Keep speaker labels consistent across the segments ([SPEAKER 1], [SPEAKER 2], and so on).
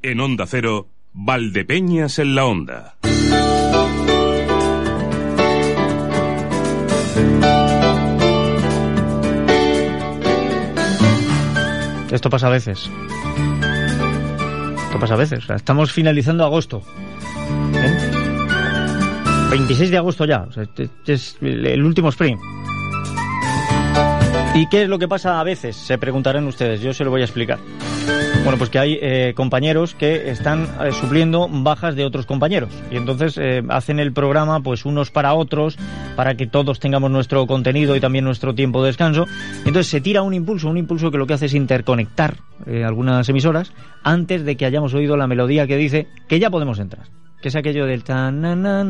[SPEAKER 1] En Onda Cero, Valdepeñas en la Onda.
[SPEAKER 2] Esto pasa a veces. Esto pasa a veces. Estamos finalizando agosto. ¿Eh? 26 de agosto ya. Este, este es el último sprint. ¿Y qué es lo que pasa a veces? Se preguntarán ustedes. Yo se lo voy a explicar. Bueno, pues que hay eh, compañeros que están eh, supliendo bajas de otros compañeros y entonces eh, hacen el programa pues unos para otros para que todos tengamos nuestro contenido y también nuestro tiempo de descanso. Entonces se tira un impulso, un impulso que lo que hace es interconectar algunas emisoras antes de que hayamos oído la melodía que dice que ya podemos entrar que es aquello del tan na,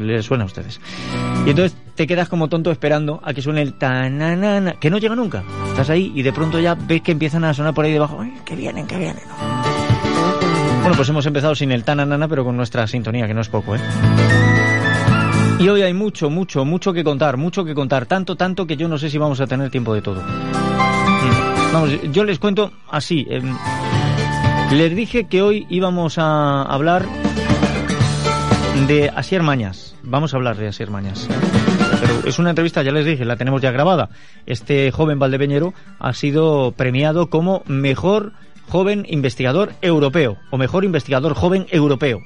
[SPEAKER 2] le suena a ustedes. Y entonces te quedas como tonto esperando a que suene el tan que no llega nunca. Estás ahí y de pronto ya ves que empiezan a sonar por ahí debajo, Ay, que vienen, que vienen. Bueno, pues hemos empezado sin el tan pero con nuestra sintonía, que no es poco, ¿eh? Y hoy hay mucho, mucho, mucho que contar, mucho que contar, tanto, tanto que yo no sé si vamos a tener tiempo de todo. Mm. Vamos, yo les cuento así. Em, les dije que hoy íbamos a hablar de Asier Mañas. Vamos a hablar de Asier Mañas. Pero es una entrevista, ya les dije, la tenemos ya grabada. Este joven valdepeñero ha sido premiado como mejor joven investigador europeo o mejor investigador joven europeo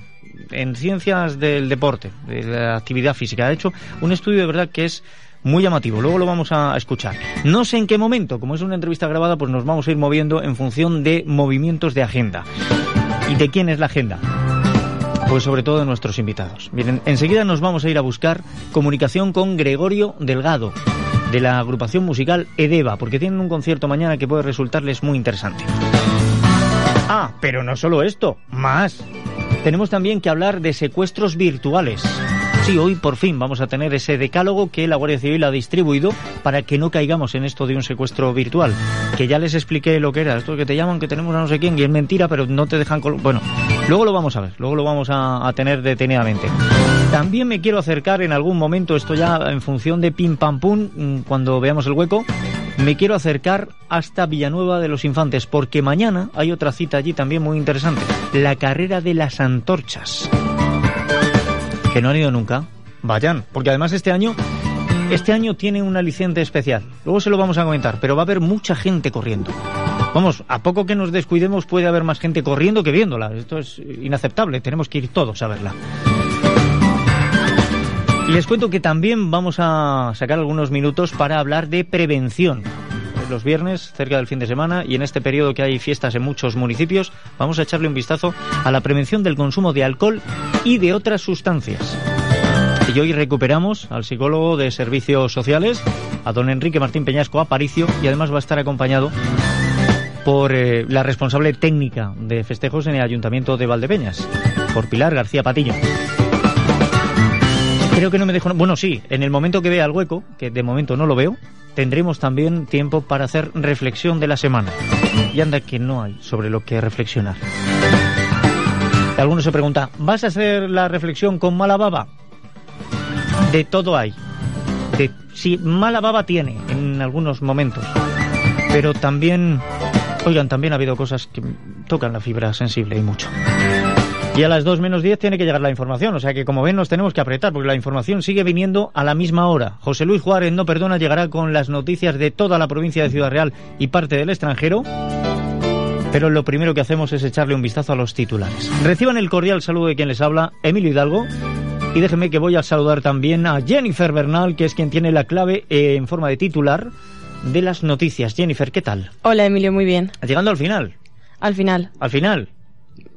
[SPEAKER 2] en ciencias del deporte, de la actividad física. Ha hecho un estudio de verdad que es muy llamativo. Luego lo vamos a escuchar. No sé en qué momento, como es una entrevista grabada, pues nos vamos a ir moviendo en función de movimientos de agenda. ¿Y de quién es la agenda? Pues sobre todo de nuestros invitados. Miren, enseguida nos vamos a ir a buscar comunicación con Gregorio Delgado, de la agrupación musical Edeva, porque tienen un concierto mañana que puede resultarles muy interesante. Ah, pero no solo esto, más. Tenemos también que hablar de secuestros virtuales. Sí, hoy por fin vamos a tener ese decálogo que la Guardia Civil ha distribuido para que no caigamos en esto de un secuestro virtual. Que ya les expliqué lo que era. Esto que te llaman, que tenemos a no sé quién, y es mentira, pero no te dejan... Bueno, luego lo vamos a ver, luego lo vamos a, a tener detenidamente. También me quiero acercar en algún momento, esto ya en función de pim pam pum, mm, cuando veamos el hueco, me quiero acercar hasta Villanueva de los Infantes, porque mañana hay otra cita allí también muy interesante, la carrera de las antorchas que no han ido nunca, vayan, porque además este año este año tiene un aliciente especial. Luego se lo vamos a comentar, pero va a haber mucha gente corriendo. Vamos, a poco que nos descuidemos puede haber más gente corriendo que viéndola. Esto es inaceptable, tenemos que ir todos a verla. Les cuento que también vamos a sacar algunos minutos para hablar de prevención. Los viernes, cerca del fin de semana, y en este periodo que hay fiestas en muchos municipios, vamos a echarle un vistazo a la prevención del consumo de alcohol y de otras sustancias. Y hoy recuperamos al psicólogo de servicios sociales, a don Enrique Martín Peñasco Aparicio, y además va a estar acompañado por eh, la responsable técnica de festejos en el Ayuntamiento de Valdepeñas, por Pilar García Patillo. Creo que no me dejo. Bueno, sí, en el momento que vea el hueco, que de momento no lo veo, tendremos también tiempo para hacer reflexión de la semana. Y anda que no hay sobre lo que reflexionar. Alguno se pregunta, ¿vas a hacer la reflexión con mala baba? De todo hay. De, sí, mala baba tiene en algunos momentos. Pero también, oigan, también ha habido cosas que tocan la fibra sensible y mucho. Y a las 2 menos 10 tiene que llegar la información, o sea que como ven nos tenemos que apretar porque la información sigue viniendo a la misma hora. José Luis Juárez no perdona llegará con las noticias de toda la provincia de Ciudad Real y parte del extranjero. Pero lo primero que hacemos es echarle un vistazo a los titulares. Reciban el cordial saludo de quien les habla, Emilio Hidalgo. Y déjenme que voy a saludar también a Jennifer Bernal, que es quien tiene la clave eh, en forma de titular de las noticias. Jennifer, ¿qué tal?
[SPEAKER 3] Hola Emilio, muy bien.
[SPEAKER 2] Llegando al final.
[SPEAKER 3] Al final.
[SPEAKER 2] Al final.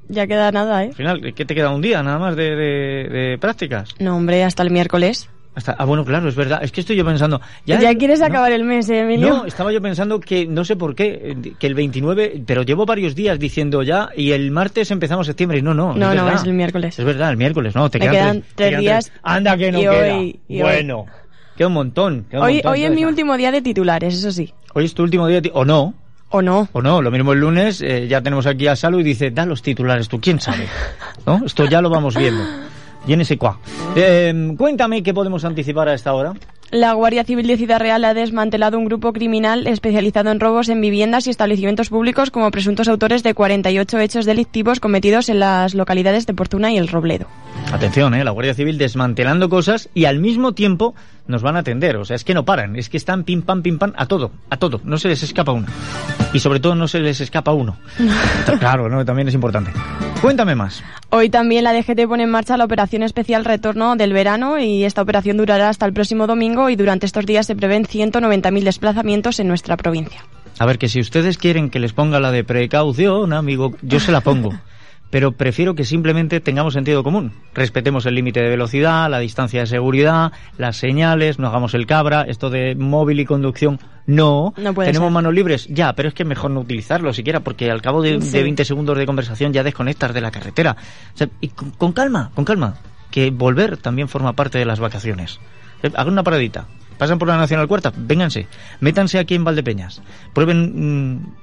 [SPEAKER 3] Ya queda nada, ¿eh?
[SPEAKER 2] Al final, ¿qué te queda un día nada más de, de prácticas?
[SPEAKER 3] No, hombre, hasta el miércoles.
[SPEAKER 2] Hasta, ah, bueno, claro, es verdad. Es que estoy yo pensando.
[SPEAKER 3] Ya, quieres acabar el mes, ¿eh, Emilio.
[SPEAKER 2] No, estaba yo pensando que, no sé por qué, que el 29, pero llevo varios días diciendo ya, y el martes empezamos septiembre. Y no, no.
[SPEAKER 3] No, no, es el miércoles.
[SPEAKER 2] Es verdad, el miércoles, no. Te
[SPEAKER 3] Me quedan, tres, días.
[SPEAKER 2] Anda, que no queda. bueno, queda un montón.
[SPEAKER 3] hoy hoy es mi último día de titulares, eso sí.
[SPEAKER 2] Hoy es tu último día, de o no.
[SPEAKER 3] O no.
[SPEAKER 2] O no, lo mismo el lunes, eh, ya tenemos aquí a Salu y dice, da los titulares tú, quién sabe. ¿No? Esto ya lo vamos viendo. Y en ese cuá. Eh, cuéntame qué podemos anticipar a esta hora.
[SPEAKER 3] La Guardia Civil de Ciudad Real ha desmantelado un grupo criminal especializado en robos en viviendas y establecimientos públicos como presuntos autores de 48 hechos delictivos cometidos en las localidades de Portuna y El Robledo.
[SPEAKER 2] Atención, ¿eh? la Guardia Civil desmantelando cosas y al mismo tiempo nos van a atender. O sea, es que no paran, es que están pim pam pim pam a todo, a todo. No se les escapa uno. Y sobre todo no se les escapa uno. claro, ¿no? también es importante. Cuéntame más.
[SPEAKER 3] Hoy también la DGT pone en marcha la operación especial retorno del verano y esta operación durará hasta el próximo domingo y durante estos días se prevén 190.000 desplazamientos en nuestra provincia.
[SPEAKER 2] A ver, que si ustedes quieren que les ponga la de precaución, amigo, yo se la pongo. pero prefiero que simplemente tengamos sentido común. Respetemos el límite de velocidad, la distancia de seguridad, las señales, no hagamos el cabra, esto de móvil y conducción, no. Tenemos manos libres, ya, pero es que mejor no utilizarlo siquiera, porque al cabo de, 20 segundos de conversación ya desconectas de la carretera. y con, calma, con calma, que volver también forma parte de las vacaciones. Eh, hagan una paradita. Pasan por la Nacional Cuarta, vénganse, métanse aquí en Valdepeñas, prueben mm,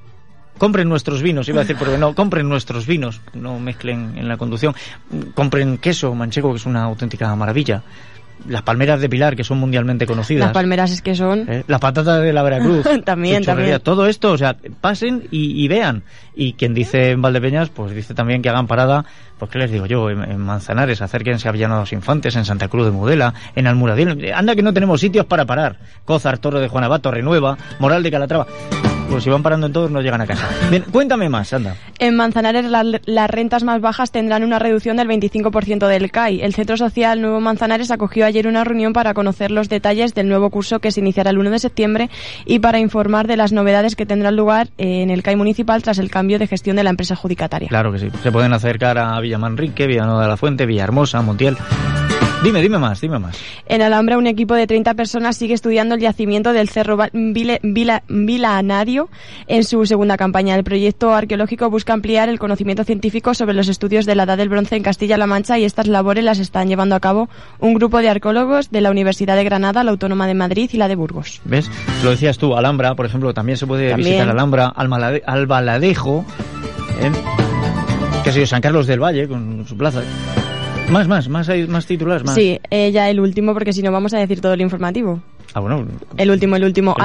[SPEAKER 2] compren nuestros vinos, iba a decir, pero no, compren nuestros vinos, no mezclen en la conducción, compren queso manchego, que es una auténtica maravilla. Las palmeras de Pilar, que son mundialmente conocidas.
[SPEAKER 3] Las palmeras es que son.
[SPEAKER 2] ¿Eh? Las patatas de la Veracruz.
[SPEAKER 3] también, también.
[SPEAKER 2] Todo esto, o sea, pasen y, vean. Y quien dice en Valdepeñas, pues dice también que hagan parada, pues qué les digo yo, en, Manzanares, acérquense a Villano de los Infantes, en Santa Cruz de Mudela, en Almuradil. Anda que no tenemos sitios para parar. Cózar, Toro de Juanabato, Renueva, Moral de Calatrava. Pues si van parando en todos no llegan a casa. Bien, cuéntame más, anda.
[SPEAKER 3] En Manzanares las rentas más bajas tendrán una reducción del 25% del CAI. El Centro Social Nuevo Manzanares acogió ayer una reunión para conocer los detalles del nuevo curso que se iniciará el 1 de septiembre y para informar de las novedades que tendrán lugar en el CAI municipal tras el cambio de gestión de la empresa adjudicataria.
[SPEAKER 2] Claro que sí. Se pueden acercar a Villamanrique, Villanoa de la Fuente, Villahermosa, Montiel. Dime, dime más, dime más.
[SPEAKER 3] En Alhambra, un equipo de 30 personas sigue estudiando el yacimiento del Cerro Vilanario en su segunda campaña. El proyecto arqueológico busca ampliar el conocimiento científico sobre los estudios de la Edad del Bronce en Castilla-La Mancha y estas labores las están llevando a cabo un grupo de arqueólogos de la Universidad de Granada, la Autónoma de Madrid y la de Burgos.
[SPEAKER 2] ¿Ves? Lo decías tú, Alhambra, por ejemplo, también se puede visitar Alhambra, Albaladejo, ¿eh? que ha sido San Carlos del Valle con su plaza. Más, más, más, más titulares, más.
[SPEAKER 3] Sí, eh, ya el último, porque si no vamos a decir todo el informativo.
[SPEAKER 2] Ah, bueno.
[SPEAKER 3] El último, el último.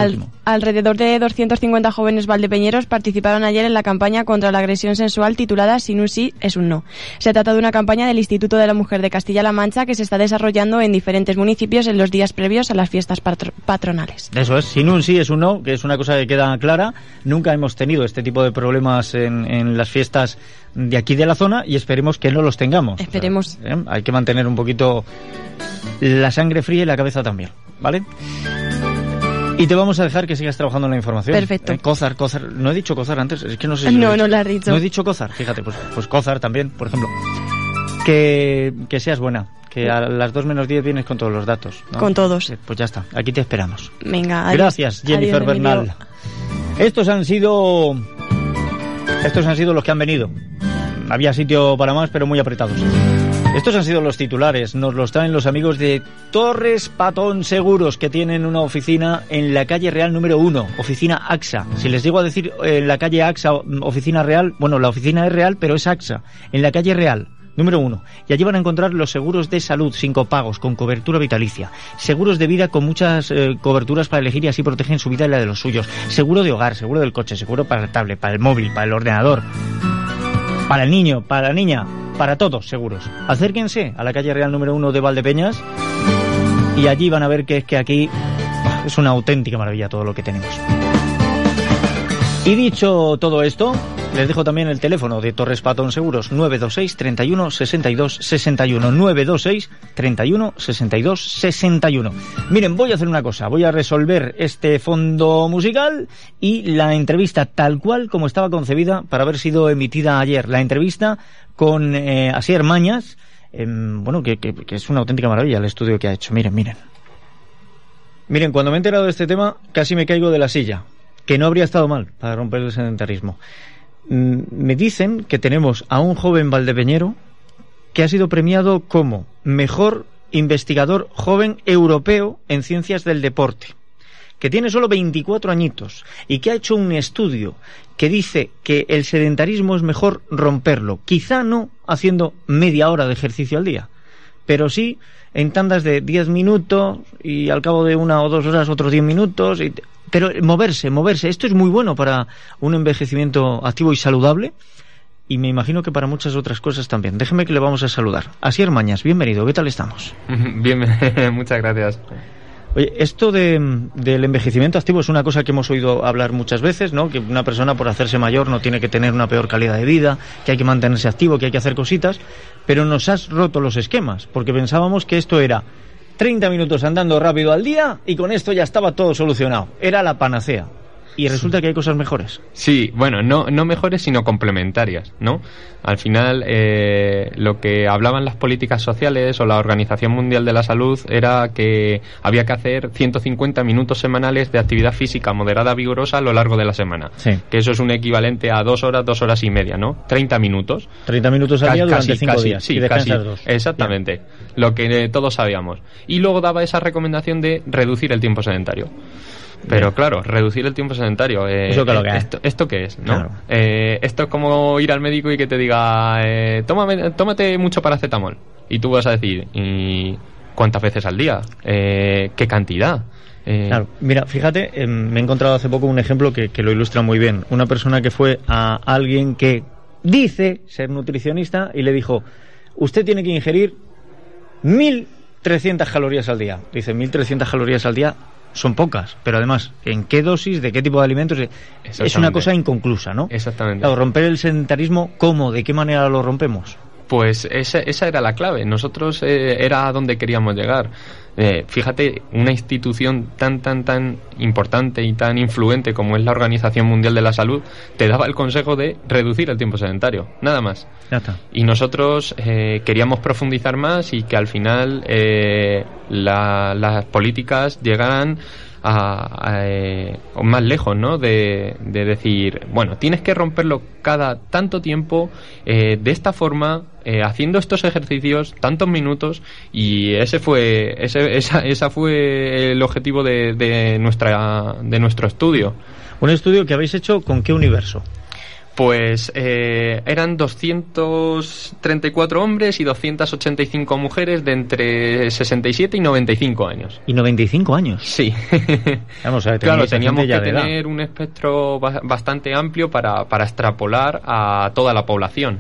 [SPEAKER 3] Alrededor de 250 jóvenes valdepeñeros participaron ayer en la campaña contra la agresión sensual titulada Sin un sí es un no. Se trata de una campaña del Instituto de la Mujer de Castilla-La Mancha que se está desarrollando en diferentes municipios en los días previos a las fiestas patronales.
[SPEAKER 2] Eso es, sin un sí es un no, que es una cosa que queda clara. Nunca hemos tenido este tipo de problemas en, en las fiestas de aquí de la zona y esperemos que no los tengamos.
[SPEAKER 3] Esperemos.
[SPEAKER 2] ¿eh? Hay que mantener un poquito la sangre fría y la cabeza también, ¿vale? Y te vamos a dejar que sigas trabajando en la información.
[SPEAKER 3] Perfecto.
[SPEAKER 2] ¿Eh? Cozar, Cozar. No he dicho Cozar antes, es que no sé si.
[SPEAKER 3] No, no lo has dicho.
[SPEAKER 2] No he dicho Cozar, fíjate, pues, pues Cozar también, por ejemplo. Que, que seas buena, que a las 2 menos 10 vienes con todos los datos.
[SPEAKER 3] Con todos.
[SPEAKER 2] Pues ya está, aquí te esperamos.
[SPEAKER 3] Venga, adiós.
[SPEAKER 2] Gracias, Jennifer Bernal. Estos han sido. Estos han sido los que han venido. Había sitio para más, pero muy apretados. Estos han sido los titulares. Nos los traen los amigos de Torres Patón Seguros, que tienen una oficina en la calle Real número 1, oficina AXA. Si les digo a decir en la calle AXA, oficina real, bueno, la oficina es real, pero es AXA. En la calle Real. Número uno, y allí van a encontrar los seguros de salud sin copagos, con cobertura vitalicia. Seguros de vida con muchas eh, coberturas para elegir y así protegen su vida y la de los suyos. Seguro de hogar, seguro del coche, seguro para el tablet, para el móvil, para el ordenador. Para el niño, para la niña, para todos, seguros. Acérquense a la calle Real número 1 de Valdepeñas y allí van a ver que es que aquí es una auténtica maravilla todo lo que tenemos. Y dicho todo esto, les dejo también el teléfono de Torres Patón Seguros 926 31 62 61 926 31 62 61. Miren, voy a hacer una cosa, voy a resolver este fondo musical y la entrevista tal cual como estaba concebida para haber sido emitida ayer. La entrevista con eh, Asier Mañas, em, bueno, que, que es una auténtica maravilla el estudio que ha hecho. Miren, miren. Miren, cuando me he enterado de este tema, casi me caigo de la silla, que no habría estado mal para romper el sedentarismo. Mm, me dicen que tenemos a un joven valdepeñero que ha sido premiado como mejor investigador joven europeo en ciencias del deporte que tiene solo 24 añitos y que ha hecho un estudio que dice que el sedentarismo es mejor romperlo, quizá no haciendo media hora de ejercicio al día, pero sí en tandas de 10 minutos y al cabo de una o dos horas otros 10 minutos, pero moverse, moverse, esto es muy bueno para un envejecimiento activo y saludable y me imagino que para muchas otras cosas también. Déjeme que le vamos a saludar. Asier Mañas, bienvenido, ¿qué tal estamos?
[SPEAKER 4] Bien, muchas gracias.
[SPEAKER 2] Oye, esto de, del envejecimiento activo es una cosa que hemos oído hablar muchas veces, ¿no? Que una persona por hacerse mayor no tiene que tener una peor calidad de vida, que hay que mantenerse activo, que hay que hacer cositas, pero nos has roto los esquemas, porque pensábamos que esto era 30 minutos andando rápido al día y con esto ya estaba todo solucionado. Era la panacea y resulta que hay cosas mejores.
[SPEAKER 4] Sí, bueno, no, no mejores, sino complementarias, ¿no? Al final, eh, lo que hablaban las políticas sociales o la Organización Mundial de la Salud era que había que hacer 150 minutos semanales de actividad física moderada vigorosa a lo largo de la semana.
[SPEAKER 2] Sí.
[SPEAKER 4] Que eso es un equivalente a dos horas, dos horas y media, ¿no? 30 minutos.
[SPEAKER 2] 30 minutos al día durante
[SPEAKER 4] casi,
[SPEAKER 2] cinco
[SPEAKER 4] casi,
[SPEAKER 2] días.
[SPEAKER 4] Sí,
[SPEAKER 2] y
[SPEAKER 4] casi.
[SPEAKER 2] dos.
[SPEAKER 4] Exactamente. Lo que eh, todos sabíamos. Y luego daba esa recomendación de reducir el tiempo sedentario. Pero claro, reducir el tiempo sedentario. eh,
[SPEAKER 2] Eso que lo que es.
[SPEAKER 4] esto, ¿Esto qué es? ¿no?
[SPEAKER 2] Claro.
[SPEAKER 4] Eh, esto es como ir al médico y que te diga, eh, tómame, tómate mucho paracetamol. Y tú vas a decir, ¿y cuántas veces al día? Eh, ¿Qué cantidad? Eh,
[SPEAKER 2] Claro, mira, fíjate, eh, me he encontrado hace poco un ejemplo que, que lo ilustra muy bien. Una persona que fue a alguien que dice ser nutricionista y le dijo, usted tiene que ingerir 1.300 calorías al día. Dice, 1.300 calorías al día son pocas, pero además, ¿en qué dosis, de qué tipo de alimentos? Es una cosa inconclusa, ¿no?
[SPEAKER 4] Exactamente.
[SPEAKER 2] Claro, romper el sedentarismo, ¿cómo? ¿De qué manera lo rompemos?
[SPEAKER 4] Pues esa, esa era la clave. Nosotros eh, era a donde queríamos llegar. Eh, fíjate, una institución tan, tan, tan importante y tan influente como es la Organización Mundial de la Salud, te daba el consejo de reducir el tiempo sedentario. Nada más. Y nosotros eh, queríamos profundizar más y que al final eh, la- las políticas llegaran a, a, eh, más lejos, ¿no? De, de decir, bueno, tienes que romperlo cada tanto tiempo, eh, de esta forma, eh, haciendo estos ejercicios, tantos minutos, y ese fue, ese, esa, esa fue el objetivo de, de nuestra, de nuestro estudio.
[SPEAKER 2] Un estudio que habéis hecho con qué universo.
[SPEAKER 4] Pues eh, eran 234 hombres y 285 mujeres de entre 67 y 95 años.
[SPEAKER 2] Y 95 años.
[SPEAKER 4] Sí.
[SPEAKER 2] Vamos a ver,
[SPEAKER 4] claro, teníamos que
[SPEAKER 2] edad.
[SPEAKER 4] tener un espectro ba- bastante amplio para, para extrapolar a toda la población.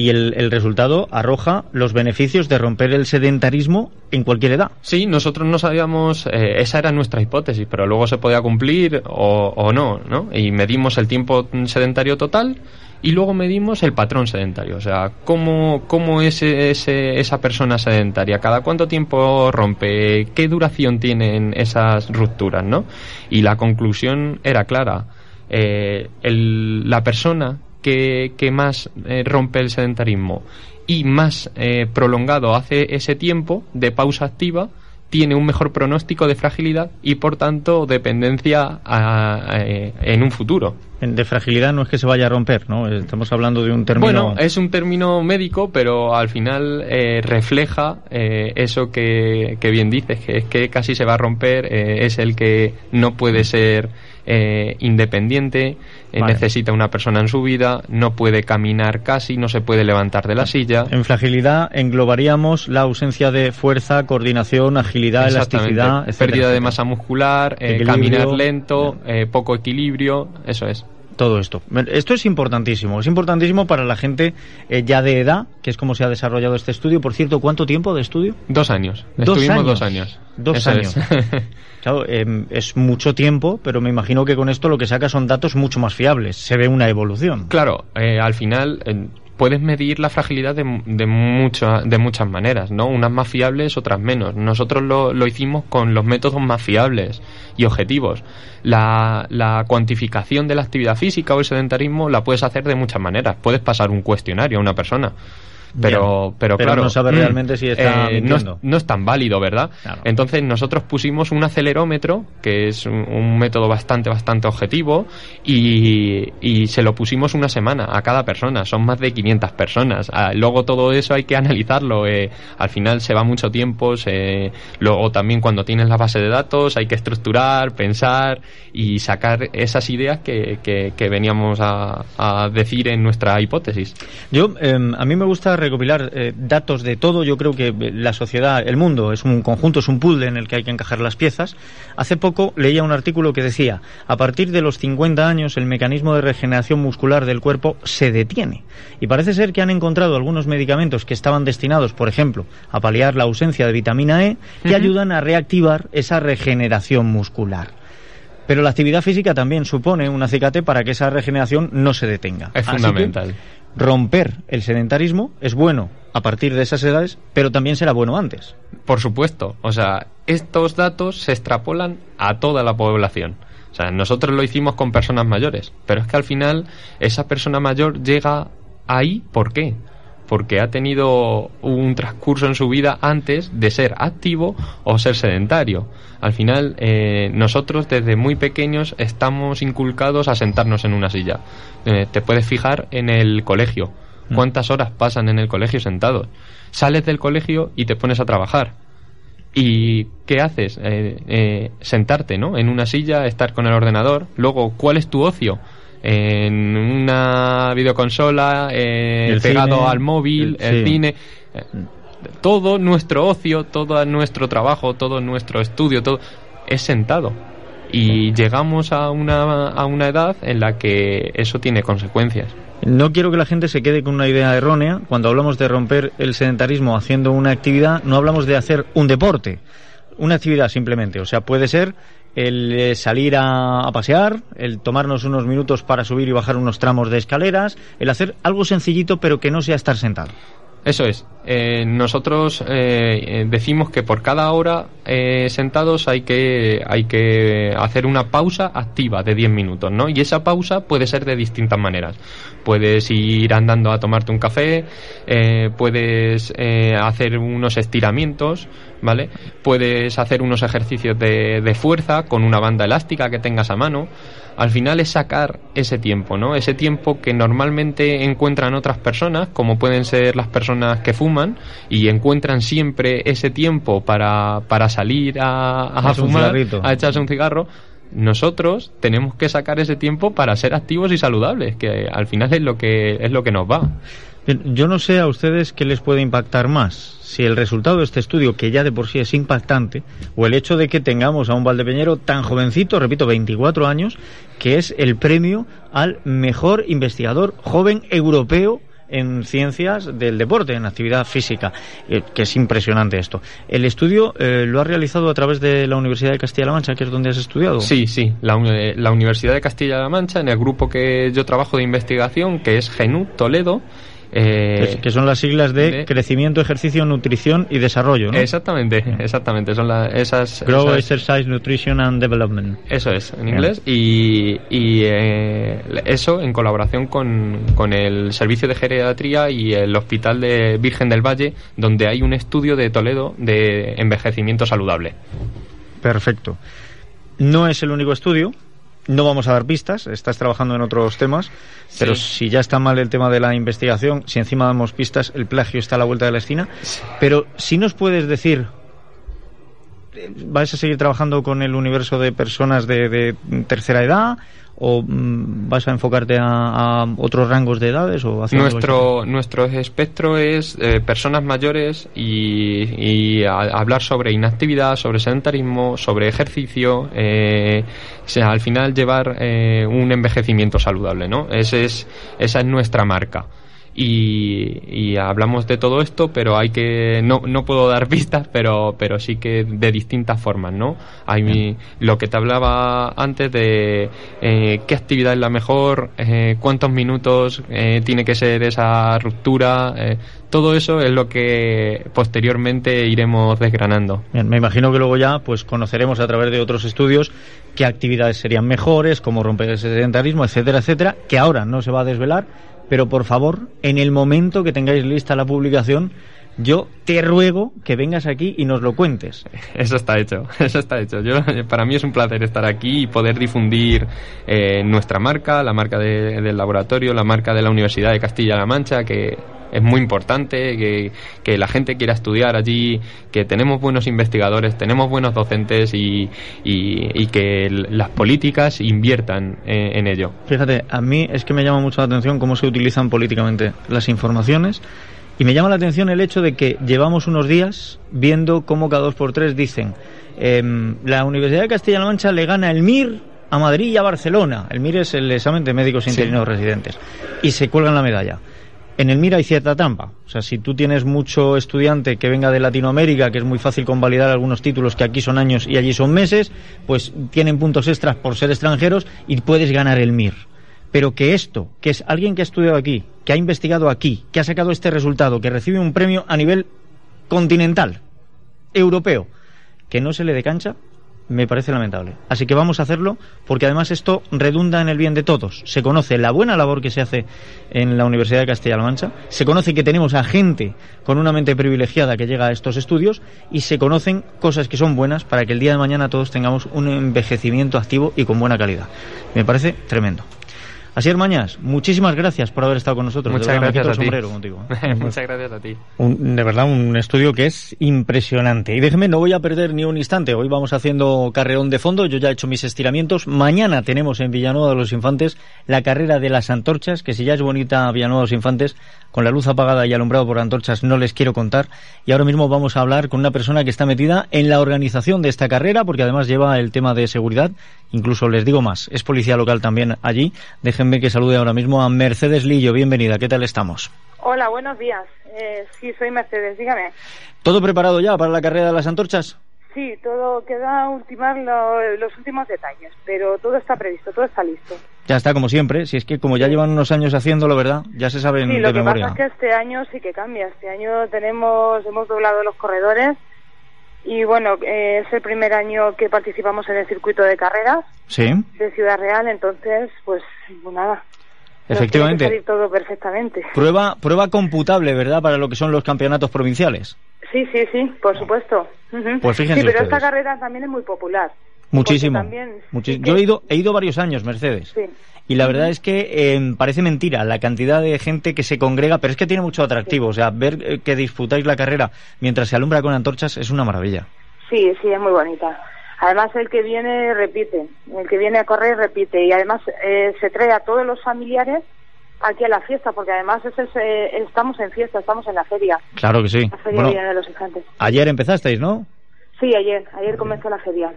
[SPEAKER 2] Y el, resultado arroja los beneficios de romper el sedentarismo en cualquier edad.
[SPEAKER 4] Sí, nosotros no sabíamos, eh, esa era nuestra hipótesis, pero luego se podía cumplir o, o no, ¿no? Y medimos el tiempo sedentario total y luego medimos el patrón sedentario, o sea, cómo, cómo es ese- esa persona sedentaria, cada cuánto tiempo rompe, qué duración tienen esas rupturas, ¿no? Y la conclusión era clara, eh, la persona que, que más eh, rompe el sedentarismo y más eh, prolongado hace ese tiempo de pausa activa, tiene un mejor pronóstico de fragilidad y por tanto dependencia a- a- eh, en un futuro.
[SPEAKER 2] De fragilidad no es que se vaya a romper, ¿no? Estamos hablando de un término...
[SPEAKER 4] Bueno, es un término médico, pero al final eh, refleja eh, eso que, que bien dices, que es que casi se va a romper, eh, es el que no puede ser eh, independiente, eh,
[SPEAKER 2] Vale.
[SPEAKER 4] necesita una persona en su vida, no puede caminar casi, no se puede levantar de la silla.
[SPEAKER 2] En fragilidad englobaríamos la ausencia de fuerza, coordinación, agilidad, elasticidad, etcétera,
[SPEAKER 4] pérdida de masa muscular, eh, caminar lento, eh, poco equilibrio, eso es.
[SPEAKER 2] Todo esto. Esto es importantísimo. Es importantísimo para la gente eh, ya de edad, que es como se ha desarrollado este estudio. Por cierto, ¿cuánto tiempo de estudio?
[SPEAKER 4] Dos años.
[SPEAKER 2] Dos
[SPEAKER 4] Estuvimos
[SPEAKER 2] años.
[SPEAKER 4] dos años.
[SPEAKER 2] Dos
[SPEAKER 4] Eso
[SPEAKER 2] años.
[SPEAKER 4] es.
[SPEAKER 2] Claro, eh, es mucho tiempo, pero me imagino que con esto lo que saca son datos mucho más fiables. Se ve una evolución.
[SPEAKER 4] Claro, eh, al final puedes medir la fragilidad de, de, mucha- de muchas maneras, ¿no? Unas más fiables, otras menos. Nosotros lo, lo hicimos con los métodos más fiables y objetivos. La, la cuantificación de la actividad física o el sedentarismo la puedes hacer de muchas maneras. Puedes pasar un cuestionario a una persona. Pero, pero,
[SPEAKER 2] Pero
[SPEAKER 4] claro,
[SPEAKER 2] no sabe
[SPEAKER 4] mm,
[SPEAKER 2] realmente si está
[SPEAKER 4] no, es, no es tan válido, ¿verdad?
[SPEAKER 2] Claro.
[SPEAKER 4] Entonces nosotros pusimos un acelerómetro, que es un, un método bastante, bastante objetivo, y, y se lo pusimos una semana a cada persona. Son más de 500 personas. Ah, luego todo eso hay que analizarlo. eh, al final se va mucho tiempo. Se, luego también cuando tienes la base de datos hay que estructurar, pensar y sacar esas ideas que, que, que veníamos a, a decir en nuestra hipótesis.
[SPEAKER 2] Yo, eh, a mí me gusta recopilar eh, datos de todo. Yo creo que eh, la sociedad, el mundo, es un conjunto, es un puzzle en el que hay que encajar las piezas. Hace poco leía un artículo que decía, a partir de los 50 años el mecanismo de regeneración muscular del cuerpo se detiene. Y parece ser que han encontrado algunos medicamentos que estaban destinados, por ejemplo, a paliar la ausencia de vitamina E, que ayudan a reactivar esa regeneración muscular. Pero la actividad física también supone un acicate para que esa regeneración no se detenga.
[SPEAKER 4] Es
[SPEAKER 2] Así que,
[SPEAKER 4] fundamental.
[SPEAKER 2] Romper el sedentarismo es bueno a partir de esas edades, pero también será bueno antes.
[SPEAKER 4] Por supuesto, o sea, estos datos se extrapolan a toda la población. O sea, nosotros lo hicimos con personas mayores, pero es que al final esa persona mayor llega ahí, ¿por qué? Porque ha tenido un transcurso en su vida antes de ser activo o ser sedentario. Al final, eh, nosotros desde muy pequeños estamos inculcados a sentarnos en una silla. Eh, te puedes fijar en el colegio.
[SPEAKER 2] Mm.
[SPEAKER 4] ¿Cuántas horas pasan en el colegio sentados? Sales del colegio y te pones a trabajar. ¿Y qué haces? Eh, eh, sentarte, ¿no? En una silla, estar con el ordenador. Luego, ¿cuál es tu ocio? En una videoconsola, eh, pegado
[SPEAKER 2] cine,
[SPEAKER 4] al móvil,
[SPEAKER 2] el-
[SPEAKER 4] el
[SPEAKER 2] sí.
[SPEAKER 4] cine. Eh, todo nuestro ocio, todo nuestro trabajo, todo nuestro estudio, todo es sentado. Y llegamos a una, a una edad en la que eso tiene consecuencias.
[SPEAKER 2] No quiero que la gente se quede con una idea errónea. Cuando hablamos de romper el sedentarismo haciendo una actividad, no hablamos de hacer un deporte, una actividad simplemente. O sea, puede ser el eh, salir a, pasear, el tomarnos unos minutos para subir y bajar unos tramos de escaleras, el hacer algo sencillito pero que no sea estar sentado.
[SPEAKER 4] Eso es. Eh, nosotros eh, decimos que por cada hora sentados hay que, hay que hacer una pausa activa de 10 minutos, ¿no? Y esa pausa puede ser de distintas maneras. Puedes ir andando a tomarte un café, puedes hacer unos estiramientos, ¿vale? Puedes hacer unos ejercicios de, de fuerza con una banda elástica que tengas a mano. Al final es sacar ese tiempo, ¿no? Ese tiempo que normalmente encuentran otras personas, como pueden ser las personas que fuman, y encuentran siempre ese tiempo para, para salir a, a
[SPEAKER 2] un
[SPEAKER 4] fumar, a echarse un cigarro. Nosotros tenemos que sacar ese tiempo para ser activos y saludables, que al final es lo que es lo que nos va.
[SPEAKER 2] Yo no sé a ustedes qué les puede impactar más, si el resultado de este estudio, que ya de por sí es impactante, o el hecho de que tengamos a un Valdepeñero tan jovencito, repito, 24 años, que es el premio al mejor investigador joven europeo en ciencias del deporte, en actividad física, eh, que es impresionante esto. El estudio eh, lo ha realizado a través de la Universidad de Castilla-La Mancha, que es donde has estudiado.
[SPEAKER 4] Sí, sí, la, la Universidad de Castilla-La Mancha, en el grupo que yo trabajo de investigación, que es GENU Toledo. Eh,
[SPEAKER 2] Que, son las siglas de,
[SPEAKER 4] de-
[SPEAKER 2] crecimiento, ejercicio, nutrición y desarrollo, ¿no?
[SPEAKER 4] Exactamente, exactamente, son la- esas,
[SPEAKER 2] Grow,
[SPEAKER 4] esas-
[SPEAKER 2] Exercise, Nutrition and Development.
[SPEAKER 4] Eso es, en inglés. Y, y, eh, eso en colaboración con, con el Servicio de Geriatría y el Hospital de Virgen del Valle, donde hay un estudio de Toledo de envejecimiento saludable.
[SPEAKER 2] Perfecto. No es el único estudio. No vamos a dar pistas, estás trabajando en otros temas, pero
[SPEAKER 4] Sí.
[SPEAKER 2] si ya está mal el tema de la investigación, si encima damos pistas, el plagio está a la vuelta de la esquina. Pero si nos puedes decir, ¿vais a seguir trabajando con el universo de personas de, de tercera edad? ¿O mm, vas a enfocarte a, a otros rangos de edades? O
[SPEAKER 4] Nuestro, nuestro espectro es eh, personas mayores y, y a- hablar sobre inactividad, sobre sedentarismo, sobre ejercicio, eh, o sea, al final llevar eh, un envejecimiento saludable, ¿no? Ese es, esa es nuestra marca. Y, y hablamos de todo esto, pero hay que no, no puedo dar pistas, pero pero sí que de distintas formas, ¿no? Hay mi- lo que te hablaba antes de eh, qué actividad es la mejor, eh, cuántos minutos eh, tiene que ser esa ruptura, eh, todo eso es lo que posteriormente iremos desgranando.
[SPEAKER 2] Bien, me imagino que luego ya pues conoceremos a través de otros estudios qué actividades serían mejores, cómo romper el sedentarismo, etcétera, etcétera, que ahora no se va a desvelar, pero por favor, en el momento que tengáis lista la publicación, yo te ruego que vengas aquí y nos lo cuentes.
[SPEAKER 4] Eso está hecho, eso está hecho. Yo, para mí es un placer estar aquí y poder difundir eh, nuestra marca, la marca del laboratorio, la marca de la Universidad de Castilla-La Mancha, que es muy importante, que, que, la gente quiera estudiar allí, que tenemos buenos investigadores, tenemos buenos docentes y, y, que las políticas inviertan en, en ello.
[SPEAKER 2] Fíjate, a mí es que me llama mucho la atención cómo se utilizan políticamente las informaciones y me llama la atención el hecho de que llevamos unos días viendo cómo cada dos por tres dicen em, la Universidad de Castilla-La Mancha le gana el MIR a Madrid y a Barcelona. El MIR es el examen de médicos interinos residentes. Y se cuelgan la medalla. En el MIR hay cierta trampa. O sea, si tú tienes mucho estudiante que venga de Latinoamérica, que es muy fácil convalidar algunos títulos que aquí son años y allí son meses, pues tienen puntos extras por ser extranjeros y puedes ganar el MIR pero que esto, que es alguien que ha estudiado aquí, que ha investigado aquí, que ha sacado este resultado, que recibe un premio a nivel continental, europeo, que no se le dé cancha, me parece lamentable. Así que vamos a hacerlo porque además esto redunda en el bien de todos. Se conoce la buena labor que se hace en la Universidad de Castilla-La Mancha, se conoce que tenemos a gente con una mente privilegiada que llega a estos estudios y se conocen cosas que son buenas para que el día de mañana todos tengamos un envejecimiento activo y con buena calidad. Me parece tremendo. Así Mañas, muchísimas gracias por haber estado con nosotros.
[SPEAKER 4] Muchas gracias a ti.
[SPEAKER 2] Muchas
[SPEAKER 4] gracias a ti.
[SPEAKER 2] de verdad, un estudio que es impresionante. Y déjeme, no voy a perder ni un instante. Hoy vamos haciendo carreón de fondo. Yo ya he hecho mis estiramientos. Mañana tenemos en Villanueva de los Infantes la carrera de las antorchas, que si ya es bonita Villanueva de los Infantes, con la luz apagada y alumbrado por antorchas no les quiero contar. Y ahora mismo vamos a hablar con una persona que está metida en la organización de esta carrera, porque además lleva el tema de seguridad. Incluso les digo más, es policía local también allí. Déjenme que salude ahora mismo a Mercedes Lillo. Bienvenida, ¿qué tal estamos?
[SPEAKER 5] Hola, buenos días. Eh, sí, soy Mercedes, dígame.
[SPEAKER 2] ¿Todo preparado ya para la carrera de las antorchas?
[SPEAKER 5] Sí, todo queda ultimar los últimos detalles, pero todo está previsto, todo está listo.
[SPEAKER 2] Ya está, como siempre. Si es que como ya llevan unos años haciéndolo, ¿verdad? Ya se saben
[SPEAKER 5] sí, lo
[SPEAKER 2] que
[SPEAKER 5] pasa es que este año sí que cambia. Este año tenemos, hemos doblado los corredores y bueno, eh, es el primer año que participamos en el circuito de carreras de Ciudad Real, entonces, pues, pues nada.
[SPEAKER 2] Efectivamente.
[SPEAKER 5] Salir todo perfectamente.
[SPEAKER 2] Prueba, prueba computable, ¿verdad? Para lo que son los campeonatos provinciales.
[SPEAKER 5] Sí, sí, sí, por supuesto.
[SPEAKER 2] Pues fíjense
[SPEAKER 5] sí, pero esta carrera también es muy popular.
[SPEAKER 2] Muchísimo. Yo he ido, he ido varios años, Mercedes. Y la verdad es que em, parece mentira la cantidad de gente que se congrega, pero es que tiene mucho atractivo. O sea, ver eh, que disfrutáis la carrera mientras se alumbra con antorchas es una maravilla.
[SPEAKER 5] Sí, sí, es muy bonita. Además, el que viene repite. El que viene a correr repite. Y además eh, se trae a todos los familiares aquí a la fiesta, porque además es eh, estamos en fiesta, estamos en la feria.
[SPEAKER 2] Claro que sí.
[SPEAKER 5] de los
[SPEAKER 2] Ayer empezasteis, ¿no?
[SPEAKER 5] Sí, ayer, ayer comenzó la feria.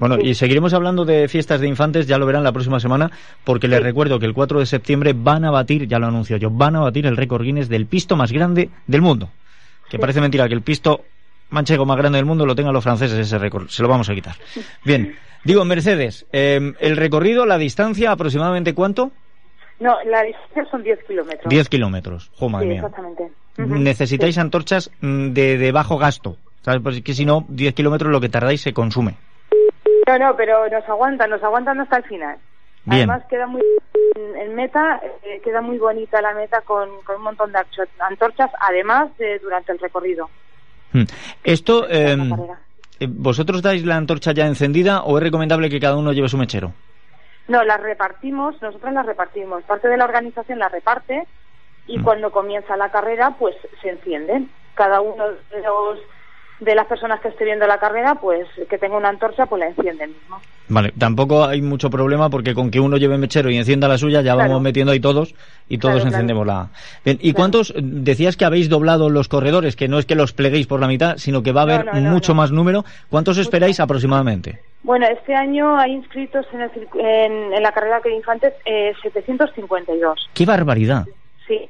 [SPEAKER 2] Bueno, y seguiremos hablando de fiestas de infantes, ya lo verán la próxima semana, porque les recuerdo que el 4 de septiembre van a batir, ya lo anuncio yo, van a batir el récord Guinness del pisto más grande del mundo. Que parece mentira que el pisto manchego más grande del mundo lo tengan los franceses ese récord, se lo vamos a quitar. Bien, digo, Mercedes, eh, el recorrido, la distancia, aproximadamente cuánto?
[SPEAKER 5] No, la distancia son 10 kilómetros.
[SPEAKER 2] 10 kilómetros, jo, madre
[SPEAKER 5] exactamente.
[SPEAKER 2] Necesitáis antorchas mm, de, de, bajo gasto, ¿sabes? Porque que si no, 10 kilómetros lo que tardáis se consume.
[SPEAKER 5] No, no, pero nos aguantan, nos aguantan hasta el final.
[SPEAKER 2] Bien.
[SPEAKER 5] Además queda muy en meta, eh, queda muy bonita la meta con, con un montón de antorchas, además de durante el recorrido.
[SPEAKER 2] Mm. Esto, em, eh, ¿vosotros dais la antorcha ya encendida o es recomendable que cada uno lleve su mechero?
[SPEAKER 5] No, las repartimos, nosotros las repartimos. Parte de la organización la reparte y mm. cuando comienza la carrera, pues se encienden. Cada uno de los de las personas que esté viendo la carrera, pues que tenga una antorcha, pues la enciende mismo.
[SPEAKER 2] Vale, tampoco hay mucho problema porque con que uno lleve mechero y encienda la suya, ya vamos metiendo ahí todos y todos encendemos la. ¿y cuántos decías que habéis doblado los corredores? Que no es que los pleguéis por la mitad, sino que va a haber mucho más número. ¿Cuántos esperáis aproximadamente?
[SPEAKER 5] Bueno, este año hay inscritos en, en, la carrera de infantes eh, 752.
[SPEAKER 2] ¡Qué barbaridad!
[SPEAKER 5] Sí,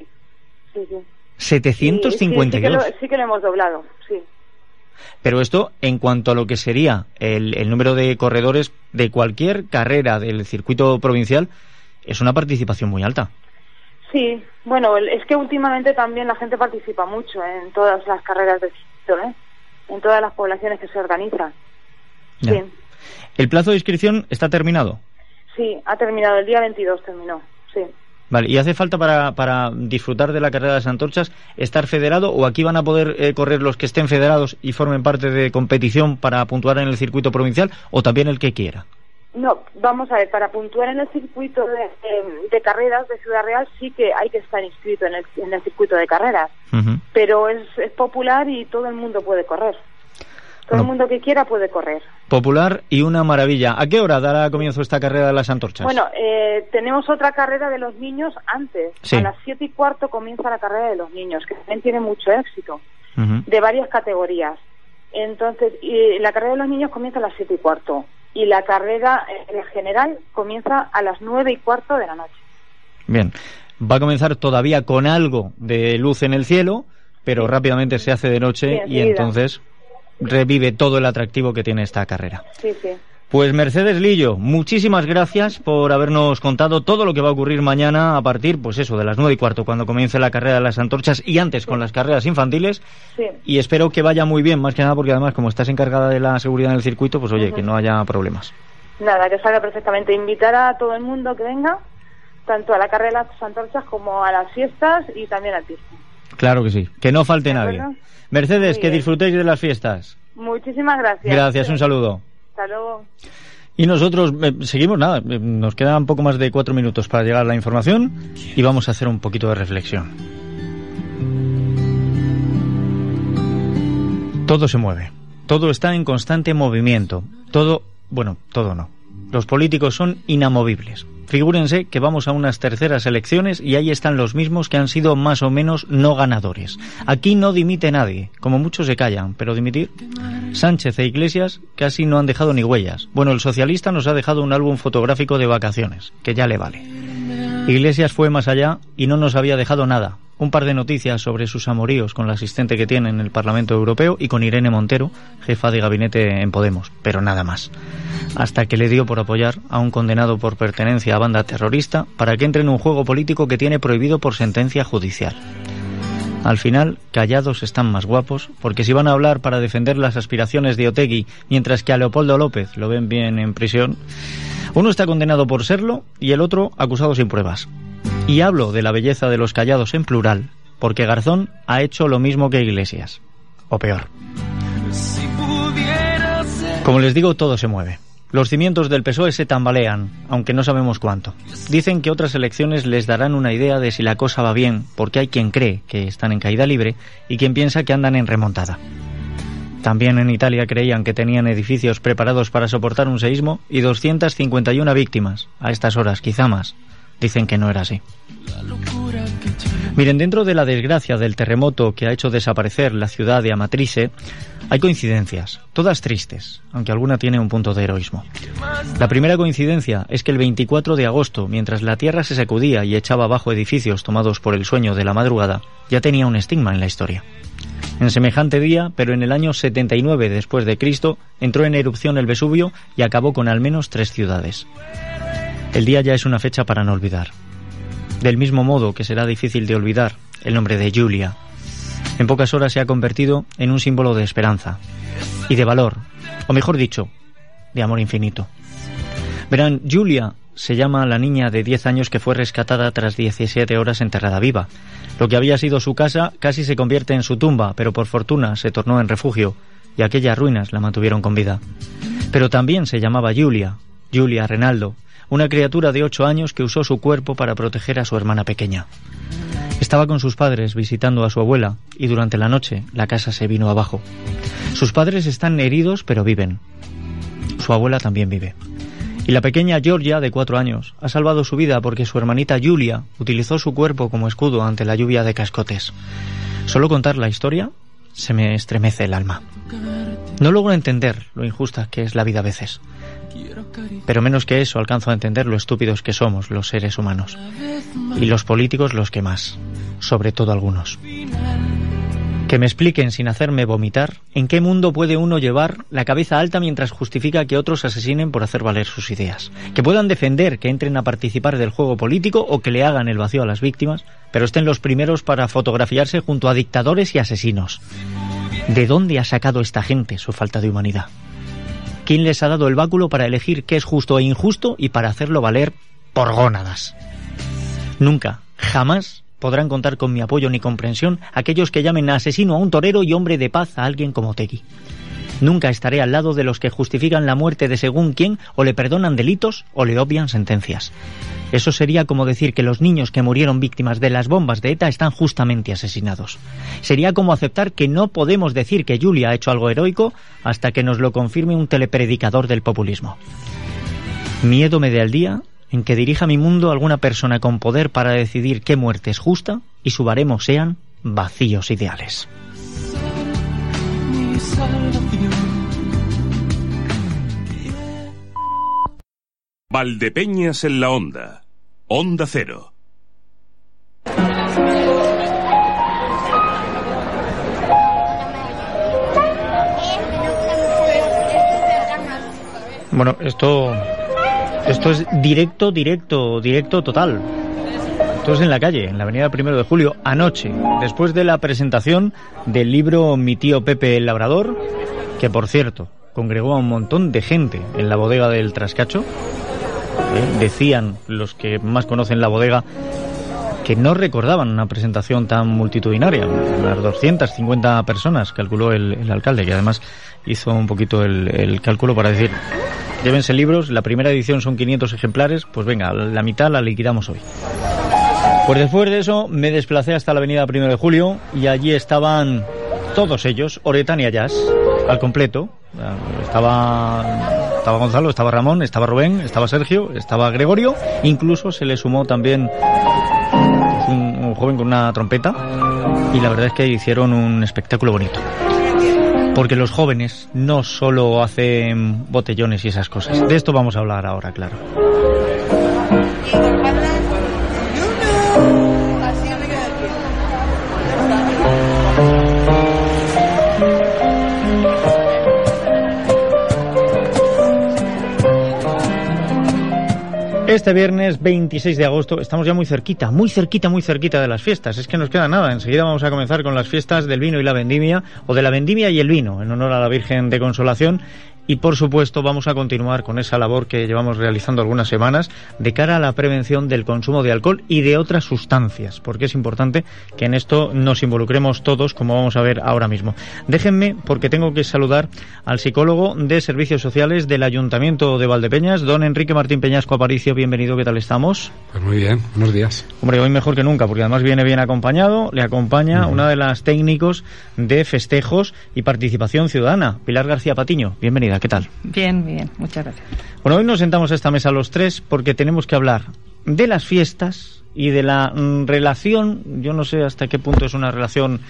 [SPEAKER 5] sí, sí.
[SPEAKER 2] 752.
[SPEAKER 5] Sí, que lo, sí que lo hemos doblado, sí.
[SPEAKER 2] Pero esto, en cuanto a lo que sería el, el, número de corredores de cualquier carrera del circuito provincial, es una participación muy alta.
[SPEAKER 5] Sí, bueno, es que últimamente también la gente participa mucho en todas las carreras del circuito, ¿eh? en todas las poblaciones que se organizan. Sí.
[SPEAKER 2] ¿El plazo de inscripción está terminado?
[SPEAKER 5] Sí, ha terminado, el día 22 terminó, sí.
[SPEAKER 2] Vale, ¿y hace falta para, para disfrutar de la carrera de las antorchas estar federado o aquí van a poder eh, correr los que estén federados y formen parte de competición para puntuar en el circuito provincial o también el que quiera?
[SPEAKER 5] No, vamos a ver, para puntuar en el circuito de, de- de carreras de Ciudad Real sí que hay que estar inscrito en el, en el circuito de carreras, pero es, es popular y todo el mundo puede correr. Todo
[SPEAKER 2] No.
[SPEAKER 5] el mundo que quiera puede correr.
[SPEAKER 2] Popular y una maravilla. ¿A qué hora dará comienzo esta carrera de las antorchas?
[SPEAKER 5] Bueno, eh, tenemos otra carrera de los niños antes.
[SPEAKER 2] Sí.
[SPEAKER 5] A las siete y cuarto comienza la carrera de los niños, que también tiene mucho éxito, de varias categorías. Entonces, y la carrera de los niños comienza a las siete y cuarto. Y la carrera en general comienza a las nueve y cuarto de la noche.
[SPEAKER 2] Bien, va a comenzar todavía con algo de luz en el cielo, pero rápidamente se hace de noche y entonces revive todo el atractivo que tiene esta carrera.
[SPEAKER 5] Sí, sí.
[SPEAKER 2] Pues Mercedes Lillo, muchísimas gracias por habernos contado todo lo que va a ocurrir mañana a partir, pues eso, de las nueve y cuarto, cuando comience la carrera de las antorchas y antes con las carreras infantiles.
[SPEAKER 5] Sí.
[SPEAKER 2] Y espero que vaya muy bien, más que nada porque además como estás encargada de la seguridad en el circuito, pues oye, que no haya problemas.
[SPEAKER 5] Nada, que salga perfectamente. Invitar a todo el mundo que venga, tanto a la carrera de las antorchas como a las fiestas y también al pista.
[SPEAKER 2] Claro que sí, que no falte nadie. Mercedes, que disfrutéis de las fiestas.
[SPEAKER 5] Muchísimas gracias.
[SPEAKER 2] Gracias, un saludo.
[SPEAKER 5] Hasta luego.
[SPEAKER 2] Y nosotros eh, seguimos, nada, eh, nos quedan un poco más de cuatro minutos para llegar a la información y vamos a hacer un poquito de reflexión. Todo se mueve, todo está en constante movimiento, todo, bueno, todo no. Los políticos son inamovibles. Figúrense que vamos a unas terceras elecciones y ahí están los mismos que han sido más o menos no ganadores. Aquí no dimite nadie, como muchos se callan, pero dimitir. Sánchez e Iglesias casi no han dejado ni huellas. Bueno, el socialista nos ha dejado un álbum fotográfico de vacaciones, que ya le vale. Iglesias fue más allá y no nos había dejado nada. Un par de noticias sobre sus amoríos con la asistente que tiene en el Parlamento Europeo y con Irene Montero, jefa de gabinete en Podemos, pero nada más. Hasta que le dio por apoyar a un condenado por pertenencia a banda terrorista para que entre en un juego político que tiene prohibido por sentencia judicial. Al final, callados están más guapos, porque si van a hablar para defender las aspiraciones de Otegui, mientras que a Leopoldo López lo ven bien en prisión, uno está condenado por serlo y el otro acusado sin pruebas. Y hablo de la belleza de los callados en plural, porque Garzón ha hecho lo mismo que Iglesias. O peor. Como les digo, todo se mueve. Los cimientos del PSOE se tambalean, aunque no sabemos cuánto. Dicen que otras elecciones les darán una idea de si la cosa va bien, porque hay quien cree que están en caída libre y quien piensa que andan en remontada. También en Italia creían que tenían edificios preparados para soportar un seísmo y 251 víctimas. A estas horas, quizá más. Dicen que no era así. Miren, dentro de la desgracia del terremoto que ha hecho desaparecer la ciudad de Amatrice, hay coincidencias, todas tristes, aunque alguna tiene un punto de heroísmo. La primera coincidencia es que el 24 de agosto, mientras la tierra se sacudía y echaba abajo edificios tomados por el sueño de la madrugada, ya tenía un estigma en la historia. En semejante día, pero en el año 79 después de Cristo, entró en erupción el Vesubio y acabó con al menos tres ciudades. El día ya es una fecha para no olvidar. Del mismo modo que será difícil de olvidar el nombre de Julia. En pocas horas se ha convertido en un símbolo de esperanza y de valor, o mejor dicho, de amor infinito. Verán, Julia se llama la niña de 10 años que fue rescatada tras 17 horas enterrada viva. Lo que había sido su casa casi se convierte en su tumba, pero por fortuna se tornó en refugio y aquellas ruinas la mantuvieron con vida. Pero también se llamaba Julia, Julia Renaldo, una criatura de 8 años que usó su cuerpo para proteger a su hermana pequeña. Estaba con sus padres visitando a su abuela y durante la noche la casa se vino abajo. Sus padres están heridos pero viven. Su abuela también vive. Y la pequeña Georgia, de cuatro años, ha salvado su vida porque su hermanita Julia utilizó su cuerpo como escudo ante la lluvia de cascotes. Solo contar la historia se me estremece el alma. No logro entender lo injusta que es la vida a veces. Pero menos que eso alcanzo a entender lo estúpidos que somos los seres humanos. Y los políticos los que más. Sobre todo algunos. Que me expliquen sin hacerme vomitar en qué mundo puede uno llevar la cabeza alta mientras justifica que otros asesinen por hacer valer sus ideas. Que puedan defender que entren a participar del juego político o que le hagan el vacío a las víctimas, pero estén los primeros para fotografiarse junto a dictadores y asesinos. ¿De dónde ha sacado esta gente su falta de humanidad? ¿Quién les ha dado el báculo para elegir qué es justo e injusto y para hacerlo valer por gónadas? Nunca, jamás podrán contar con mi apoyo ni comprensión aquellos que llamen asesino a un torero y hombre de paz a alguien como Tegui. Nunca estaré al lado de los que justifican la muerte de según quién o le perdonan delitos o le obvian sentencias. Eso sería como decir que los niños que murieron víctimas de las bombas de ETA están justamente asesinados. Sería como aceptar que no podemos decir que Julia ha hecho algo heroico hasta que nos lo confirme un telepredicador del populismo. Miedo me dé al día en que dirija mi mundo alguna persona con poder para decidir qué muerte es justa y su baremo sean vacíos ideales.
[SPEAKER 1] Valdepeñas en la Onda. Onda Cero.
[SPEAKER 2] Bueno, esto esto es directo, directo, directo total. Es en la calle, en la avenida Primero de Julio, anoche, después de la presentación del libro Mi tío Pepe el Labrador, que por cierto, congregó a un montón de gente en la bodega del Trascacho. ¿eh? Decían los que más conocen la bodega que no recordaban una presentación tan multitudinaria. Unas 250 personas, calculó el, el alcalde, que además hizo un poquito el, el cálculo para decir, llévense libros, la primera edición son 500 ejemplares, pues venga, la mitad la liquidamos hoy. Pues después de eso me desplacé hasta la avenida Primero de Julio y allí estaban todos ellos, Oretania Jazz, al completo. Estaba, estaba Gonzalo, estaba Ramón, estaba Rubén, estaba Sergio, estaba Gregorio, incluso se le sumó también un joven con una trompeta y la verdad es que hicieron un espectáculo bonito. Porque los jóvenes no solo hacen botellones y esas cosas. De esto vamos a hablar ahora, claro. Este viernes 26 de agosto estamos ya muy cerquita, muy cerquita, muy cerquita de las fiestas. Es que nos queda nada. Enseguida vamos a comenzar con las fiestas del vino y la vendimia, o de la vendimia y el vino, en honor a la Virgen de Consolación. Y por supuesto vamos a continuar con esa labor que llevamos realizando algunas semanas de cara a la prevención del consumo de alcohol y de otras sustancias, porque es importante que en esto nos involucremos todos, como vamos a ver ahora mismo. Déjenme, porque tengo que saludar al psicólogo de Servicios Sociales del Ayuntamiento de Valdepeñas, don Enrique Martín Peñasco Aparicio. Bienvenido, ¿qué tal estamos?
[SPEAKER 6] Pues muy bien, buenos días.
[SPEAKER 2] Hombre, hoy mejor que nunca, porque además viene bien acompañado. Le acompaña una de las técnicos de festejos y participación ciudadana, Pilar García Patiño. Bienvenida. ¿Qué tal?
[SPEAKER 7] Bien, bien, muchas gracias.
[SPEAKER 2] Bueno, hoy nos sentamos a esta mesa los tres porque tenemos que hablar de las fiestas y de la mm, relación, yo no sé hasta qué punto es una relación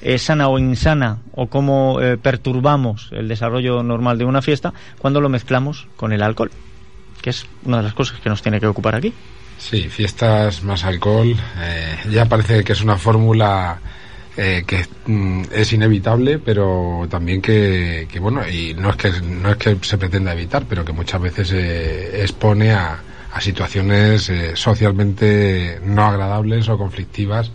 [SPEAKER 2] eh, sana o insana, o cómo eh, perturbamos el desarrollo normal de una fiesta cuando lo mezclamos con el alcohol, que es una de las cosas que nos tiene que ocupar aquí.
[SPEAKER 6] Sí, fiestas más alcohol, eh, ya parece que es una fórmula eh, que mm, es inevitable, pero también que, bueno, y no es que no es que se pretenda evitar, pero que muchas veces eh, expone a, situaciones eh, socialmente no agradables o conflictivas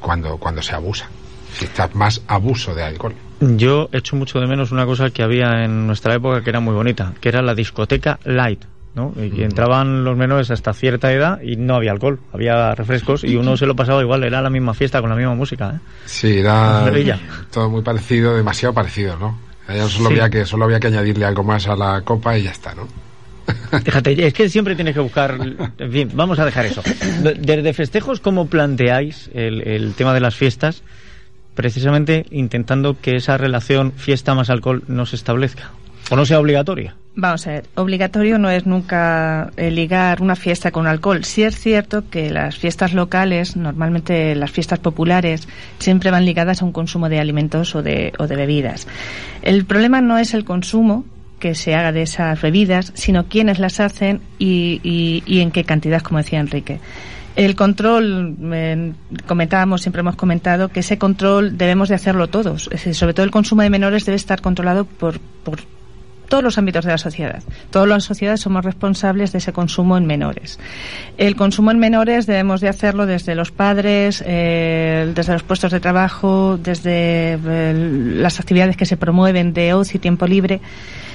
[SPEAKER 6] cuando, cuando se abusa. Fiestas más abuso de alcohol.
[SPEAKER 2] Yo echo mucho de menos una cosa que había en nuestra época que era muy bonita, que era la discoteca light. ¿No? Y entraban los menores hasta cierta edad y no había alcohol, había refrescos y uno se lo pasaba igual, era la misma fiesta con la misma música. ¿eh?
[SPEAKER 6] Sí, era todo muy parecido, demasiado parecido, ¿no? Solo, sí. había que, solo había que añadirle algo más a la copa y ya está, ¿no?
[SPEAKER 2] Fíjate, es que siempre tienes que buscar. En fin, vamos a dejar eso. Desde festejos, ¿cómo planteáis el, el tema de las fiestas? Precisamente intentando que esa relación fiesta más alcohol no se establezca o no sea obligatoria.
[SPEAKER 7] Vamos a ver, obligatorio no es nunca eh, ligar una fiesta con alcohol. Sí es cierto que las fiestas locales, normalmente las fiestas populares, siempre van ligadas a un consumo de alimentos o de, o de bebidas. El problema no es el consumo que se haga de esas bebidas, sino quiénes las hacen y, y, y en qué cantidad, como decía Enrique. El control, eh, comentábamos, siempre hemos comentado que ese control debemos de hacerlo todos. Sobre todo el consumo de menores debe estar controlado por, por todos los ámbitos de la sociedad. Todas las sociedades somos responsables de ese consumo en menores. El consumo en menores debemos de hacerlo desde los padres, eh, desde los puestos de trabajo, desde eh, las actividades que se promueven de ocio y tiempo libre.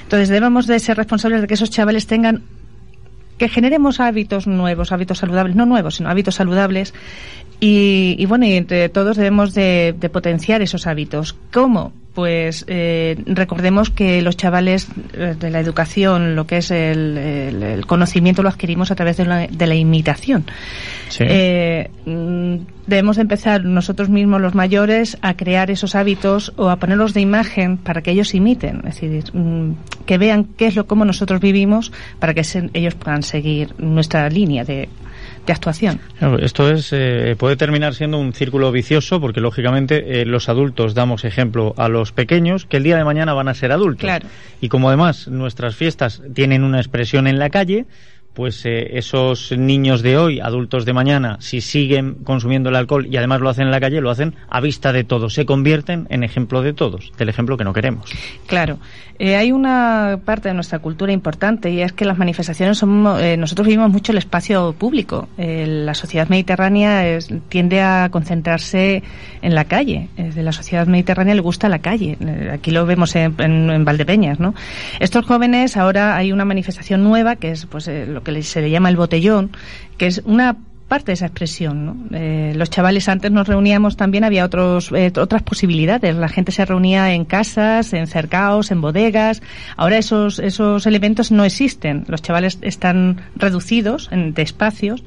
[SPEAKER 7] Entonces debemos de ser responsables de que esos chavales tengan que generemos hábitos nuevos, hábitos saludables, no nuevos, sino hábitos saludables. Y, bueno, y entre todos debemos de, potenciar esos hábitos. ¿Cómo? Pues eh, recordemos que los chavales eh, de la educación, lo que es el, conocimiento, lo adquirimos a través de la, de la imitación. Eh, mm, debemos empezar nosotros mismos, los mayores, a crear esos hábitos o a ponerlos de imagen para que ellos imiten, es decir, mm, que vean qué es lo como nosotros vivimos para que ellos puedan seguir nuestra línea de, actuación.
[SPEAKER 2] Esto es eh, puede terminar siendo un círculo vicioso porque lógicamente eh, los adultos damos ejemplo a los pequeños que el día de mañana van a ser adultos. Y como además nuestras fiestas tienen una expresión en la calle, pues eh, esos niños de hoy, adultos de mañana, si siguen consumiendo el alcohol y además lo hacen en la calle, lo hacen a vista de todos, se convierten en ejemplo de todos, del ejemplo que no queremos.
[SPEAKER 7] Claro, eh, hay una parte de nuestra cultura importante y es que las manifestaciones son, eh, nosotros vivimos mucho el espacio público. la sociedad mediterránea tiende a concentrarse en la calle. de la sociedad mediterránea le gusta la calle. aquí lo vemos en, en, Valdepeñas, ¿no? Estos jóvenes ahora hay una manifestación nueva que es pues que se le llama el botellón, que es una parte de esa expresión. Eh, los chavales antes nos reuníamos también, había otros, eh, otras posibilidades. La gente se reunía en casas, en cercaos, en bodegas. Ahora esos, esos elementos no existen. Los chavales están reducidos en, de espacios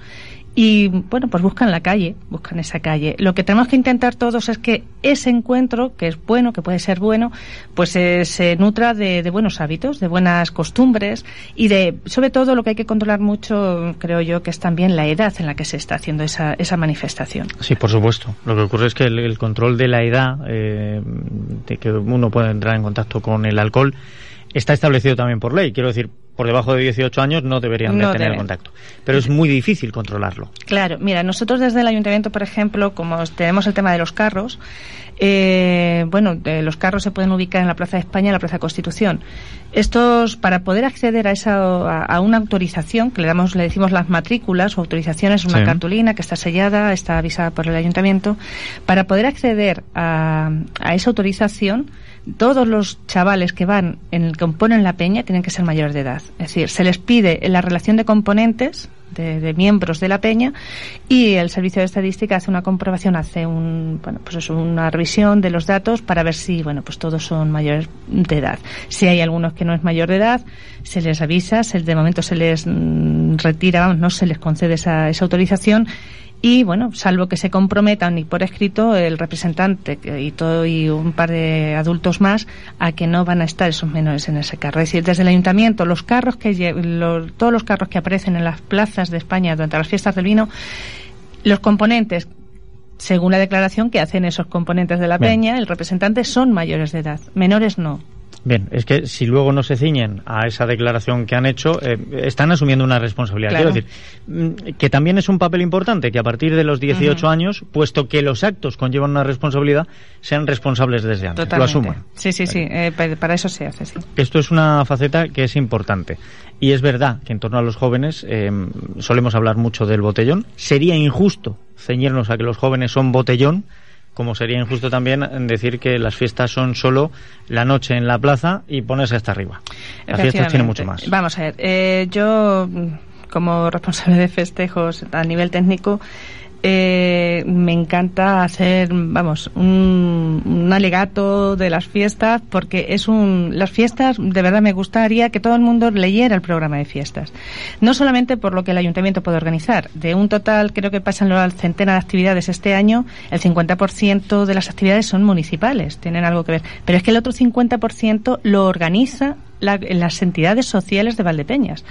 [SPEAKER 7] y bueno, pues buscan la calle, buscan esa calle. Lo que tenemos que intentar todos es que ese encuentro, que es bueno, que puede ser bueno, pues eh, se nutra de, buenos hábitos, de buenas costumbres y de, sobre todo, lo que hay que controlar mucho, creo yo, que es también la edad en la que se está haciendo esa, esa manifestación.
[SPEAKER 2] Sí, por supuesto. Lo que ocurre es que el, control de la edad, eh, de que uno pueda entrar en contacto con el alcohol, está establecido también por ley. Quiero decir, por debajo de 18 años no deberían de tener contacto. Pero es muy difícil controlarlo.
[SPEAKER 7] Claro, mira, nosotros desde el ayuntamiento, por ejemplo, como tenemos el tema de los carros, eh, bueno, los carros se pueden ubicar en la Plaza de España en la Plaza de Constitución. Estos, para poder acceder a esa, a, una autorización, que le damos, le decimos las matrículas o autorizaciones, una cartulina que está sellada, está avisada por el ayuntamiento, para poder acceder a, a esa autorización, todos los chavales que van en el componen la peña tienen que ser mayores de edad. Es decir, se les pide en la relación de componentes de, miembros de la peña y el servicio de estadística hace una comprobación, hace un, bueno, pues es una revisión de los datos para ver si, bueno, pues todos son mayores de edad. Si hay algunos que no es mayor de edad, se les avisa, se, de momento se les mm, retira, no se les concede esa, esa autorización y bueno, salvo que se comprometan y por escrito el representante y todo y un par de adultos más a que no van a estar esos menores en ese carro. Es decir, desde el ayuntamiento, los carros que todos los carros que aparecen en las plazas de España durante las fiestas del vino, los componentes según la declaración que hacen esos componentes de la peña, el representante son mayores de edad, menores no.
[SPEAKER 2] Bien, es que si luego no se ciñen a esa declaración que han hecho, eh, están asumiendo una responsabilidad. Quiero decir, mm, que también es un papel importante que a partir de los 18 años, puesto que los actos conllevan una responsabilidad, sean responsables desde antes, lo asuman.
[SPEAKER 7] Sí, sí, sí, eh, para eso se hace, sí.
[SPEAKER 2] Esto es una faceta que es importante. Y es verdad que en torno a los jóvenes eh, solemos hablar mucho del botellón. Sería injusto ceñirnos a que los jóvenes son botellón como sería injusto también decir que las fiestas son solo la noche en la plaza y ponerse hasta arriba. Las fiestas tienen mucho más.
[SPEAKER 7] Vamos a ver, eh, yo como responsable de festejos a nivel técnico eh, me encanta hacer, vamos, un, alegato de las fiestas porque es un, las fiestas, de verdad me gustaría que todo el mundo leyera el programa de fiestas. No solamente por lo que el ayuntamiento puede organizar. De un total, creo que pasan la centena de actividades este año, el 50% de las actividades son municipales, tienen algo que ver. Pero es que el otro 50% lo organiza las entidades sociales de Valdepeñas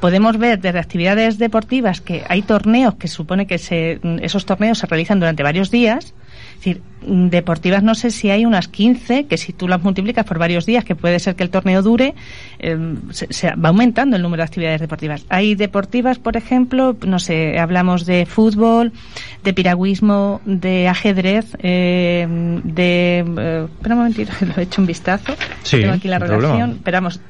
[SPEAKER 7] podemos ver desde actividades deportivas que hay torneos que supone que se, esos torneos se realizan durante varios días. Es decir, deportivas no sé si hay unas 15 que si tú las multiplicas por varios días, que puede ser que el torneo dure, em, se, va aumentando el número de actividades deportivas. Hay deportivas, por ejemplo, no sé, hablamos de fútbol, de piragüismo, de ajedrez, em, de... Eh, espera un momentito, lo he hecho un vistazo.
[SPEAKER 2] Sí,
[SPEAKER 7] Tengo aquí la relación. Pero vamos,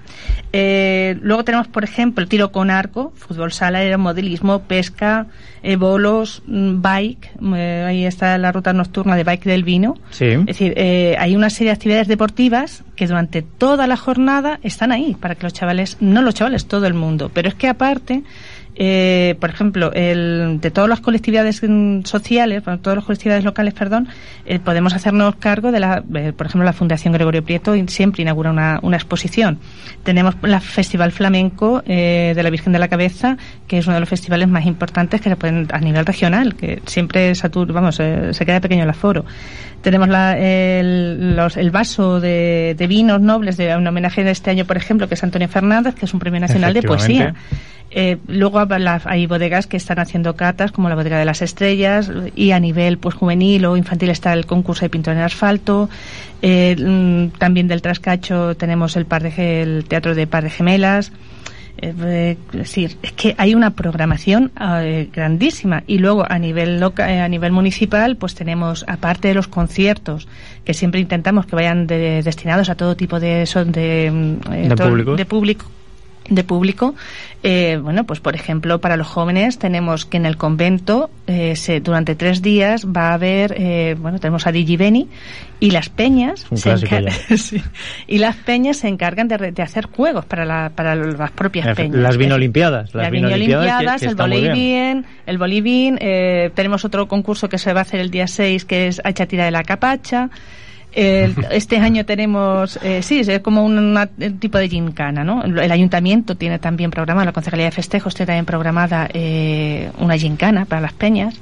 [SPEAKER 7] Eh, luego tenemos, por ejemplo, el tiro con arco, fútbol sala, aeromodelismo, pesca, eh, bolos, mm, bike. eh, ahí está la ruta nocturna de bike del vino.
[SPEAKER 2] Sí.
[SPEAKER 7] Es decir, eh, hay una serie de actividades deportivas que durante toda la jornada están ahí para que los chavales, no los chavales, todo el mundo. Pero es que aparte, eh, por ejemplo, el, de todas las colectividades mm, sociales, bueno, todas las colectividades locales, perdón, eh, podemos hacernos cargo de la, eh, por ejemplo, la Fundación Gregorio Prieto siempre inaugura una, una exposición. Tenemos el Festival Flamenco eh, de la Virgen de la Cabeza, que es uno de los festivales más importantes que se pueden a nivel regional, que siempre satur, vamos, eh, se queda pequeño el aforo. Tenemos la- el, los- el vaso de, de vinos nobles de un homenaje de este año, por ejemplo, que es Antonio Fernández, que es un premio nacional de poesía. Eh, luego hay bodegas que están haciendo catas, como la bodega de las estrellas, y a nivel pues juvenil o infantil está el concurso de pintura en asfalto. Eh, mm, también del Trascacho tenemos el, par de, el teatro de Par de Gemelas. Eh, eh, es decir, es que hay una programación eh, grandísima y luego a nivel loca, eh, a nivel municipal pues tenemos aparte de los conciertos que siempre intentamos que vayan de- destinados a todo tipo de son de, mm,
[SPEAKER 2] De
[SPEAKER 7] todo-
[SPEAKER 2] públicos.
[SPEAKER 7] de público de público. Eh, bueno pues por ejemplo para los jóvenes tenemos que en el convento eh, se, durante tres días va a haber eh, bueno tenemos a Digibeni y las peñas se Sí. y las peñas se encargan de, re- de hacer juegos para, la, para las propias
[SPEAKER 2] Efe-
[SPEAKER 7] peñas.
[SPEAKER 2] las vinolimpiadas, las
[SPEAKER 7] las
[SPEAKER 2] vinolimpiadas
[SPEAKER 7] el voleibol el voleibol eh, tenemos otro concurso que se va a hacer el día 6 que es Hacha Tira de la Capacha este año tenemos, eh, sí, es como un, una- un tipo de gincana, ¿no? El, el ayuntamiento tiene también programada, la Concejalía de Festejos tiene también programada eh, una gincana para las peñas.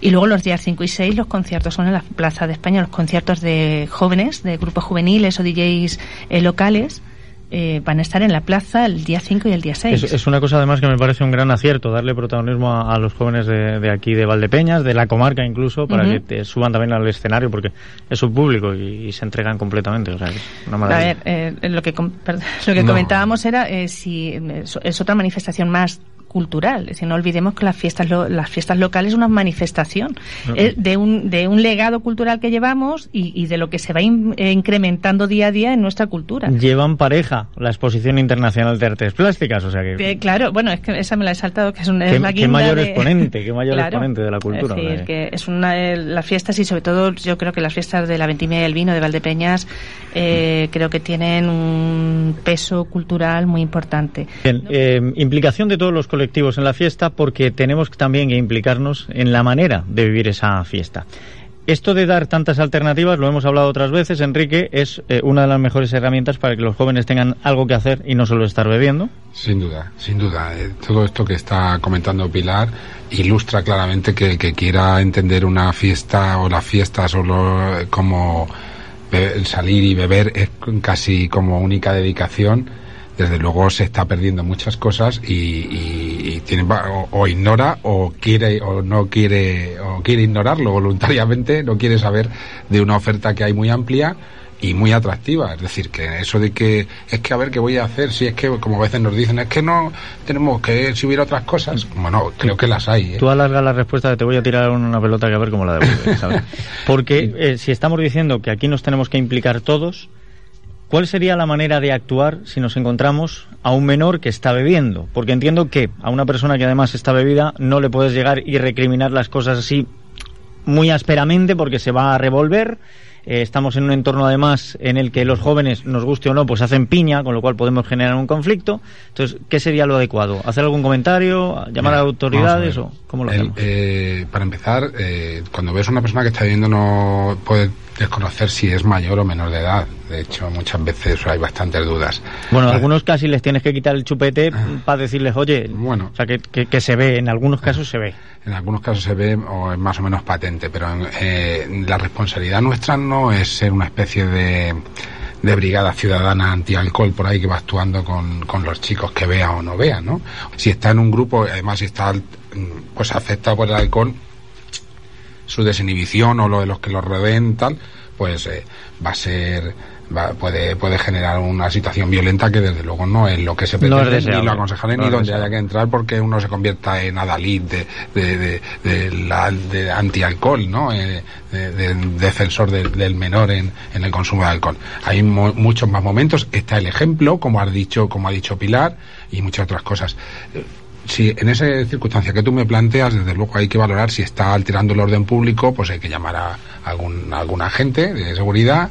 [SPEAKER 7] Y luego los días 5 y 6 los conciertos son en la Plaza de España, los conciertos de jóvenes, de grupos juveniles o DJs eh, locales. Eh, van a estar en la plaza el día 5 y el día 6.
[SPEAKER 2] Es, es una cosa además que me parece un gran acierto, darle protagonismo a, a los jóvenes de, de aquí de Valdepeñas, de la comarca incluso, para
[SPEAKER 7] Ujú.
[SPEAKER 2] que te suban también al escenario, porque es su público y, y se entregan completamente. O sea, una
[SPEAKER 7] A ver, eh, lo que, perdón, lo que
[SPEAKER 6] No.
[SPEAKER 7] comentábamos era eh, si es, es otra manifestación más cultural, decir, no olvidemos que las fiestas lo- las fiestas locales es una manifestación eh, de un de un legado cultural que llevamos y, y de lo que se va in- eh, incrementando día a día en nuestra cultura.
[SPEAKER 2] Llevan pareja la Exposición Internacional de Artes Plásticas, o sea que...
[SPEAKER 7] Eh, claro, bueno, es que esa me la he saltado, que es, un,
[SPEAKER 2] Qué- mayor
[SPEAKER 7] de-
[SPEAKER 2] exponente, qué mayor
[SPEAKER 7] Claro.
[SPEAKER 2] exponente de la cultura,
[SPEAKER 7] Es decir, que es una, eh, las fiestas y sobre todo yo creo que las fiestas de la Ventimia y el Vino de Valdepeñas eh, creo que tienen un peso cultural muy importante.
[SPEAKER 2] Bien, implicación de todos los colectivos en la fiesta porque tenemos también que implicarnos en la manera de vivir esa fiesta. Esto de dar tantas alternativas, lo hemos hablado otras veces, Enrique, es eh, una de las mejores herramientas para que los jóvenes tengan algo que hacer y no solo estar bebiendo.
[SPEAKER 6] Sin duda, sin duda. Eh, Todo esto que está comentando Pilar ilustra claramente que el que quiera entender una fiesta o las fiestas solo como salir y beber es casi como única dedicación. Desde luego se está perdiendo muchas cosas y, y- y tiene, o, o ignora o quiere o no quiere o quiere ignorarlo voluntariamente, no quiere saber de una oferta que hay muy amplia y muy atractiva. Es decir, que eso de que es que a ver qué voy a hacer, si es que, como a veces nos dicen, es que no tenemos que si hubiera otras cosas. Bueno, creo que las hay. ¿eh?
[SPEAKER 2] Tú alargas la respuesta de te voy a tirar una pelota que a ver cómo la devuelves, ¿sabes? Porque eh, si estamos diciendo que aquí nos tenemos que implicar todos, ¿cuál sería la manera de actuar si nos encontramos a un menor que está bebiendo? Porque entiendo que a una persona que además está bebida no le puedes llegar y recriminar las cosas así muy ásperamente porque se va a revolver. Eh, estamos en un entorno además en el que los jóvenes, nos guste o no, pues hacen piña, con lo cual podemos generar un conflicto. Entonces, ¿qué sería lo adecuado? ¿Hacer algún comentario? ¿Llamar
[SPEAKER 6] Mira,
[SPEAKER 2] a autoridades?
[SPEAKER 6] a
[SPEAKER 2] ¿O cómo lo
[SPEAKER 6] El-
[SPEAKER 2] hacemos?
[SPEAKER 6] eh, para empezar, eh, cuando ves una persona que está viviendo no puede desconocer si es mayor o menor de edad. De hecho, muchas veces hay bastantes dudas.
[SPEAKER 2] Bueno, a algunos casi les tienes que quitar el chupete para decirles, oye,
[SPEAKER 6] Bueno.
[SPEAKER 2] o sea, que, que- que se ve, en algunos casos se ve.
[SPEAKER 6] En algunos casos se ve o es más o menos patente, pero eh, la responsabilidad nuestra no es ser una especie de, de brigada ciudadana anti-alcohol por ahí que va actuando con, con los chicos que vea o no vea, ¿no? Si está en un grupo, además si está pues afectado por el alcohol, su desinhibición o lo de los que lo rodeen tal, pues eh, va a ser va- puede, puede generar una situación violenta que desde luego no es lo que se pretende, ni lo aconsejaré,
[SPEAKER 2] No
[SPEAKER 6] ni donde haya que entrar porque uno se convierta en adalid de, de, de, de la- de antialcohol, ¿no? Eh, de, de- defensor del- del menor en, en el consumo de alcohol. Hay mo- muchos más momentos. Está el ejemplo, como has dicho, como ha dicho Pilar, y muchas otras cosas. Si en esa circunstancia que tú me planteas, desde luego hay que valorar si está alterando el orden público, pues hay que llamar a algún, a algún agente de seguridad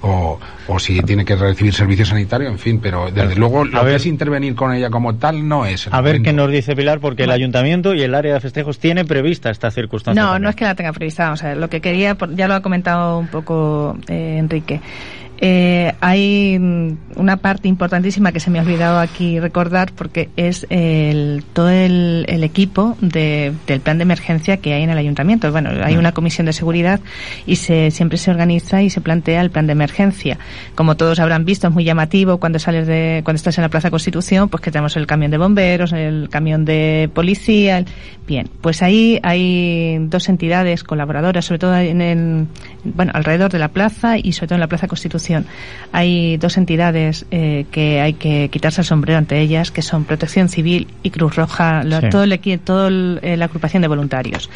[SPEAKER 6] o, o si tiene que recibir servicio sanitario, en fin, pero desde luego lo
[SPEAKER 2] A ver-
[SPEAKER 6] que es intervenir con ella como tal no es.
[SPEAKER 2] A ver qué nos dice Pilar, porque el ayuntamiento y el área de festejos tiene prevista esta circunstancia.
[SPEAKER 7] No,
[SPEAKER 2] también.
[SPEAKER 7] no es que la tenga prevista. Vamos a ver, lo que quería, por- ya lo ha comentado un poco eh, Enrique. Eh, hay mm, una parte importantísima que se me ha olvidado aquí recordar porque es el, todo el, el equipo de- del plan de emergencia que hay en el ayuntamiento. Bueno, hay una comisión de seguridad y se, siempre se organiza y se plantea el plan de emergencia. Como todos habrán visto, es muy llamativo cuando sales de, cuando estás en la Plaza Constitución, pues que tenemos el camión de bomberos, el camión de policía. el- Bien, pues ahí hay dos entidades colaboradoras, sobre todo en el, bueno, alrededor de la plaza y sobre todo en la Plaza Constitución. Hay dos entidades eh, que hay que quitarse el sombrero ante ellas, que son Protección Civil y Cruz Roja, lo-
[SPEAKER 2] Sí.
[SPEAKER 7] todo el todo el- eh, la agrupación de voluntarios.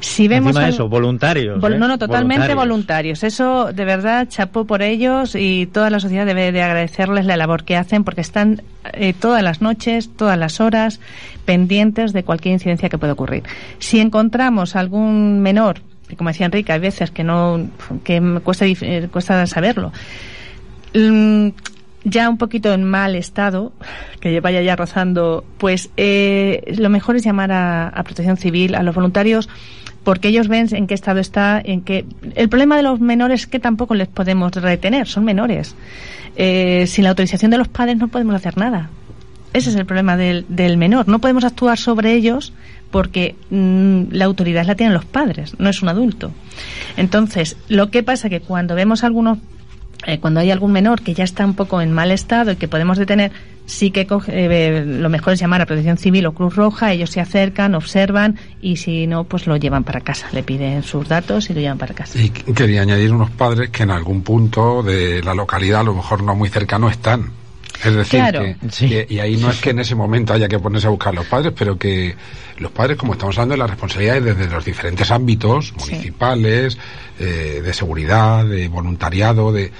[SPEAKER 7] Si vemos al-
[SPEAKER 2] eso, voluntarios.
[SPEAKER 7] Vol-
[SPEAKER 2] ¿eh?
[SPEAKER 7] No, no, totalmente
[SPEAKER 2] Voluntarios.
[SPEAKER 7] voluntarios. Eso, de verdad, chapó por ellos y toda la sociedad debe de agradecerles la labor que hacen porque están eh, todas las noches, todas las horas, pendientes de cualquier incidencia que pueda ocurrir. Si encontramos algún menor, como decía Enrique, hay veces que no, que cuesta, eh, cuesta saberlo, mm, ya un poquito en mal estado, que vaya ya rozando, pues eh, lo mejor es llamar a, a Protección Civil, a los voluntarios, porque ellos ven en qué estado está, en qué... El problema de los menores es que tampoco les podemos retener, son menores. Eh, sin la autorización de los padres no podemos hacer nada. Ese es el problema del, del menor. No podemos actuar sobre ellos porque mm, la autoridad la tienen los padres, no es un adulto. Entonces, lo que pasa que cuando vemos algunos eh, cuando hay algún menor que ya está un poco en mal estado y que podemos detener, sí que coge- eh, lo mejor es llamar a Protección Civil o Cruz Roja, ellos se acercan, observan y si no, pues lo llevan para casa, le piden sus datos y lo llevan para casa.
[SPEAKER 6] Y quería añadir unos padres que en algún punto de la localidad, a lo mejor no muy cercano, están. Es decir,
[SPEAKER 7] Claro.
[SPEAKER 6] que,
[SPEAKER 2] Sí.
[SPEAKER 6] que- y ahí no es que en ese momento haya que ponerse a buscar los padres, pero que los padres, como estamos hablando de las responsabilidades desde los diferentes ámbitos,
[SPEAKER 7] Sí.
[SPEAKER 6] municipales, eh, de seguridad, de voluntariado, de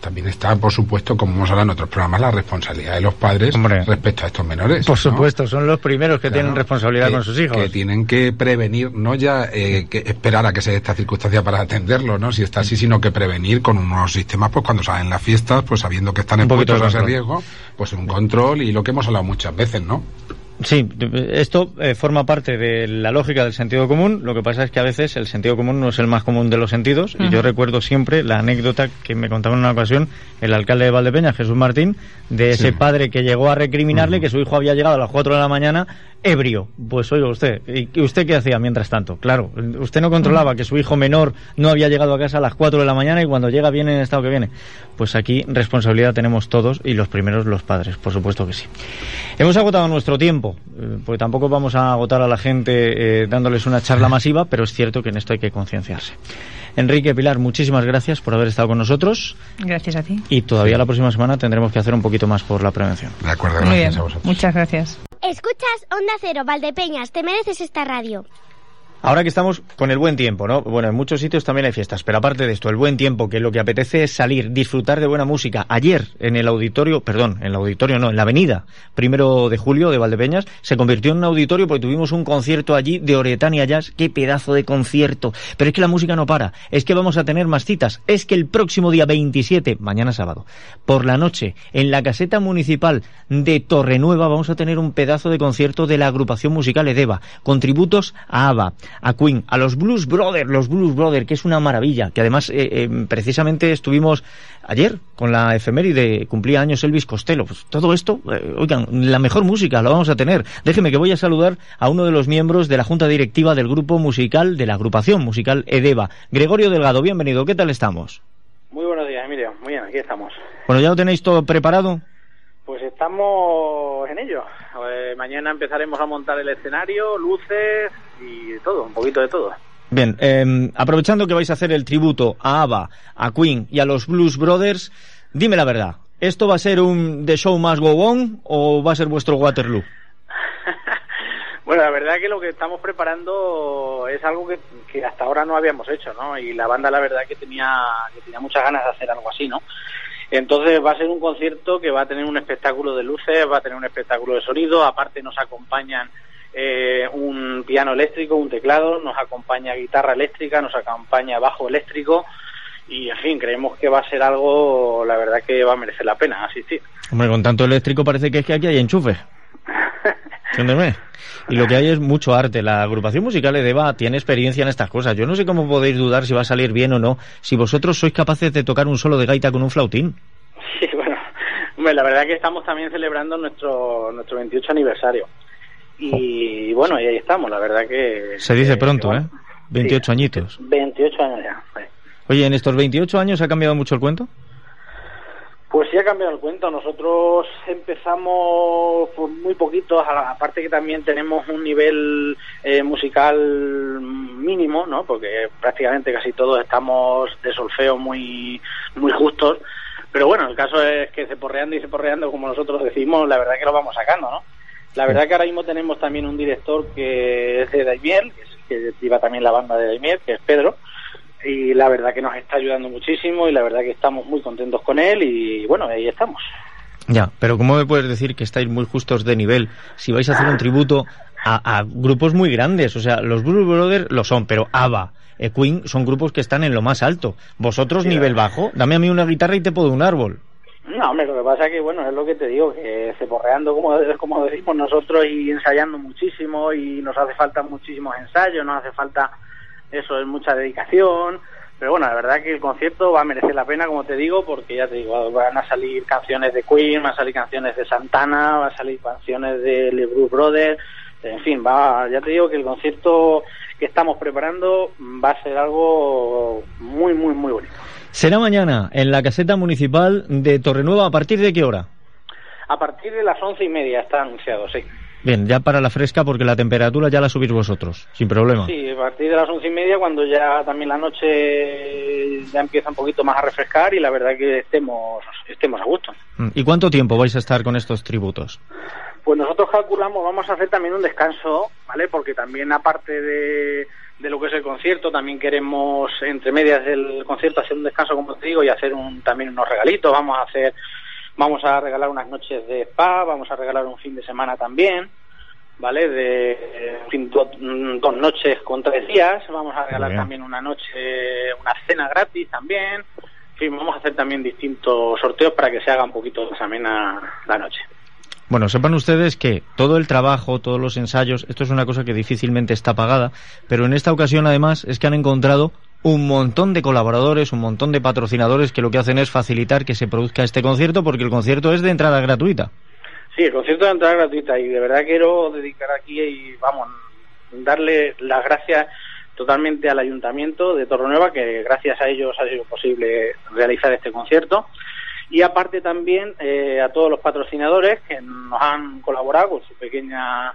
[SPEAKER 6] también está, por supuesto, como hemos hablado en otros programas, la responsabilidad de los padres
[SPEAKER 2] Hombre.
[SPEAKER 6] respecto a estos menores.
[SPEAKER 2] Por
[SPEAKER 6] ¿no?
[SPEAKER 2] supuesto, son los primeros que
[SPEAKER 6] Claro,
[SPEAKER 2] tienen responsabilidad
[SPEAKER 6] que-
[SPEAKER 2] con sus hijos.
[SPEAKER 6] Que tienen que prevenir, no ya eh, que esperar a que se dé esta circunstancia para atenderlo, ¿no? Si está así, sino que prevenir con unos sistemas, pues cuando salen las fiestas, pues sabiendo que están expuestos a
[SPEAKER 2] de
[SPEAKER 6] ese riesgo, pues un control y lo que hemos hablado muchas veces, ¿no?
[SPEAKER 2] Sí, esto eh, forma parte de la lógica del sentido común. Lo que pasa es que a veces el sentido común no es el más común de los sentidos. Y yo recuerdo siempre la anécdota que me contaba en una ocasión el alcalde de Valdepeña, Jesús Martín, de ese
[SPEAKER 6] Sí.
[SPEAKER 2] padre que llegó a recriminarle que su hijo había llegado a las 4 de la mañana ebrio. Pues oiga usted, ¿y y usted qué hacía mientras tanto? Claro, usted no controlaba que su hijo menor no había llegado a casa a las 4 de la mañana y cuando llega viene en el estado que viene. Pues aquí responsabilidad tenemos todos y los primeros los padres, por supuesto que sí. Hemos agotado nuestro tiempo, eh, porque tampoco vamos a agotar a la gente eh, dándoles una charla masiva, pero es cierto que en esto hay que concienciarse. Enrique Pilar, muchísimas gracias por haber estado con nosotros
[SPEAKER 7] Gracias a ti.
[SPEAKER 2] y todavía la próxima semana tendremos que hacer un poquito más por la prevención.
[SPEAKER 6] De acuerdo,
[SPEAKER 7] Muy
[SPEAKER 6] gracias
[SPEAKER 7] bien.
[SPEAKER 6] a vosotros.
[SPEAKER 7] Muchas gracias.
[SPEAKER 8] Escuchas Onda Cero, Valdepeñas, te mereces esta radio.
[SPEAKER 2] Ahora que estamos con el buen tiempo, ¿no? Bueno, en muchos sitios también hay fiestas, pero aparte de esto, el buen tiempo, que lo que apetece es salir, disfrutar de buena música. Ayer, en el auditorio, perdón, en el auditorio no, en la avenida, primero de julio de Valdepeñas, se convirtió en un auditorio porque tuvimos un concierto allí de Oretania Jazz. ¡Qué pedazo de concierto! Pero es que la música no para, es que vamos a tener más citas. Es que el próximo día 27, mañana sábado, por la noche, en la caseta municipal de Torrenueva, vamos a tener un pedazo de concierto de la agrupación musical Edeva, con tributos a ABBA, a Queen, a los Blues Brothers, los Blues Brothers, que es una maravilla, que además eh, eh, precisamente estuvimos ayer con la efeméride, cumplía años Elvis Costello. Pues todo esto, eh, oigan, la mejor música la vamos a tener. Déjeme que voy a saludar a uno de los miembros de la junta directiva del grupo musical, de la agrupación musical Edeva, Gregorio Delgado. Bienvenido, ¿qué tal estamos?
[SPEAKER 9] Muy buenos días, Emilio. Muy bien, aquí estamos.
[SPEAKER 2] Bueno, ¿ya lo tenéis todo preparado?
[SPEAKER 9] Pues estamos en ello. Eh, mañana empezaremos a montar el escenario, luces y todo, un poquito de todo.
[SPEAKER 2] Bien, eh, aprovechando que vais a hacer el tributo a ABBA, a Queen y a los Blues Brothers, Dime la verdad, ¿esto va a ser un The Show Must Go On o va a ser vuestro Waterloo?
[SPEAKER 9] Bueno, la verdad que lo que estamos preparando es algo que, que, hasta ahora no habíamos hecho, ¿no? Y la banda, la verdad, que tenía, que tenía muchas ganas de hacer algo así, ¿no? Entonces va a ser un concierto que va a tener un espectáculo de luces, va a tener un espectáculo de sonido, aparte nos acompañan eh, un piano eléctrico, un teclado, nos acompaña guitarra eléctrica, nos acompaña bajo eléctrico y en fin, creemos que va a ser algo, la verdad que va a merecer la pena asistir.
[SPEAKER 2] Hombre, con tanto eléctrico parece que es que aquí hay enchufe. ¿Entiéndeme? Y lo que hay es mucho arte. La agrupación musical Edeva tiene experiencia en estas cosas. Yo no sé cómo podéis dudar si va a salir bien o no, si vosotros sois capaces de tocar un solo de gaita con un flautín.
[SPEAKER 9] Sí, bueno, hombre, la verdad que estamos también celebrando nuestro, nuestro 28 aniversario. Y bueno, y ahí estamos, la verdad que...
[SPEAKER 2] Se dice pronto, ¿eh? 28
[SPEAKER 9] sí,
[SPEAKER 2] añitos.
[SPEAKER 9] 28 años ya.
[SPEAKER 2] Oye, ¿en estos 28 años ha cambiado mucho el cuento?
[SPEAKER 9] Pues sí ha cambiado el cuento. Nosotros empezamos por muy poquito, aparte que también tenemos un nivel eh, musical mínimo, ¿no? Porque prácticamente casi todos estamos de solfeo muy, muy justos. Pero bueno, el caso es que ceporreando y ceporreando, como nosotros decimos, la verdad que lo vamos sacando, ¿no? La verdad que ahora mismo tenemos también un director que es de Daimiel, que, lleva también la banda de Daimiel, que es Pedro, y la verdad que nos está ayudando muchísimo y la verdad que estamos muy contentos con él y bueno, ahí estamos.
[SPEAKER 2] Ya, pero ¿cómo me puedes decir que estáis muy justos de nivel si vais a hacer un tributo a, a grupos muy grandes? O sea, los Blues Brothers lo son, pero ABBA, eh, Queen son grupos que están en lo más alto. ¿Vosotros sí, nivel bajo? Dame a mí una guitarra y te puedo un árbol.
[SPEAKER 9] No, hombre, lo que pasa es que, bueno, es lo que te digo, que ceporreando, como, como decimos nosotros, y ensayando muchísimo, y nos hace falta muchísimos ensayos, nos hace falta, eso, es mucha dedicación, pero bueno, la verdad que el concierto va a merecer la pena, como te digo, porque ya te digo, van a salir canciones de Queen, van a salir canciones de Santana, van a salir canciones de The Brothers, en fin, va, ya te digo que el concierto que estamos preparando va a ser algo muy, muy, muy bonito.
[SPEAKER 2] Será mañana en la caseta municipal de Torrenueva. ¿A partir de qué hora?
[SPEAKER 9] A partir de las once y media está anunciado, sí.
[SPEAKER 2] Bien, ya para la fresca porque la temperatura ya la subís vosotros, sin problema.
[SPEAKER 9] Sí, a partir de las once y media cuando ya también la noche ya empieza un poquito más a refrescar y la verdad que estemos, estemos a gusto.
[SPEAKER 2] ¿Y cuánto tiempo vais a estar con estos tributos?
[SPEAKER 9] Pues nosotros calculamos, vamos a hacer también un descanso, ¿vale? Porque también aparte de, de lo que es el concierto, también queremos entre medias del concierto hacer un descanso, como te digo, y hacer un, también unos regalitos. Vamos a hacer, vamos a regalar unas noches de spa, vamos a regalar un fin de semana también, ¿vale? De fin, do, dos noches con tres días. Vamos a regalar
[SPEAKER 2] Bien.
[SPEAKER 9] también una noche, una cena gratis también. En fin, vamos a hacer también distintos sorteos para que se haga un poquito más amena la noche.
[SPEAKER 2] Bueno, sepan ustedes que todo el trabajo, todos los ensayos, esto es una cosa que difícilmente está pagada, pero en esta ocasión además es que han encontrado un montón de colaboradores, un montón de patrocinadores que lo que hacen es facilitar que se produzca este concierto porque el concierto es de entrada gratuita.
[SPEAKER 9] Sí, el concierto de entrada gratuita y de verdad quiero dedicar aquí y vamos, darle las gracias totalmente al ayuntamiento de Torrenueva que gracias a ellos ha sido posible realizar este concierto y aparte también eh, a todos los patrocinadores que nos han colaborado con su pequeña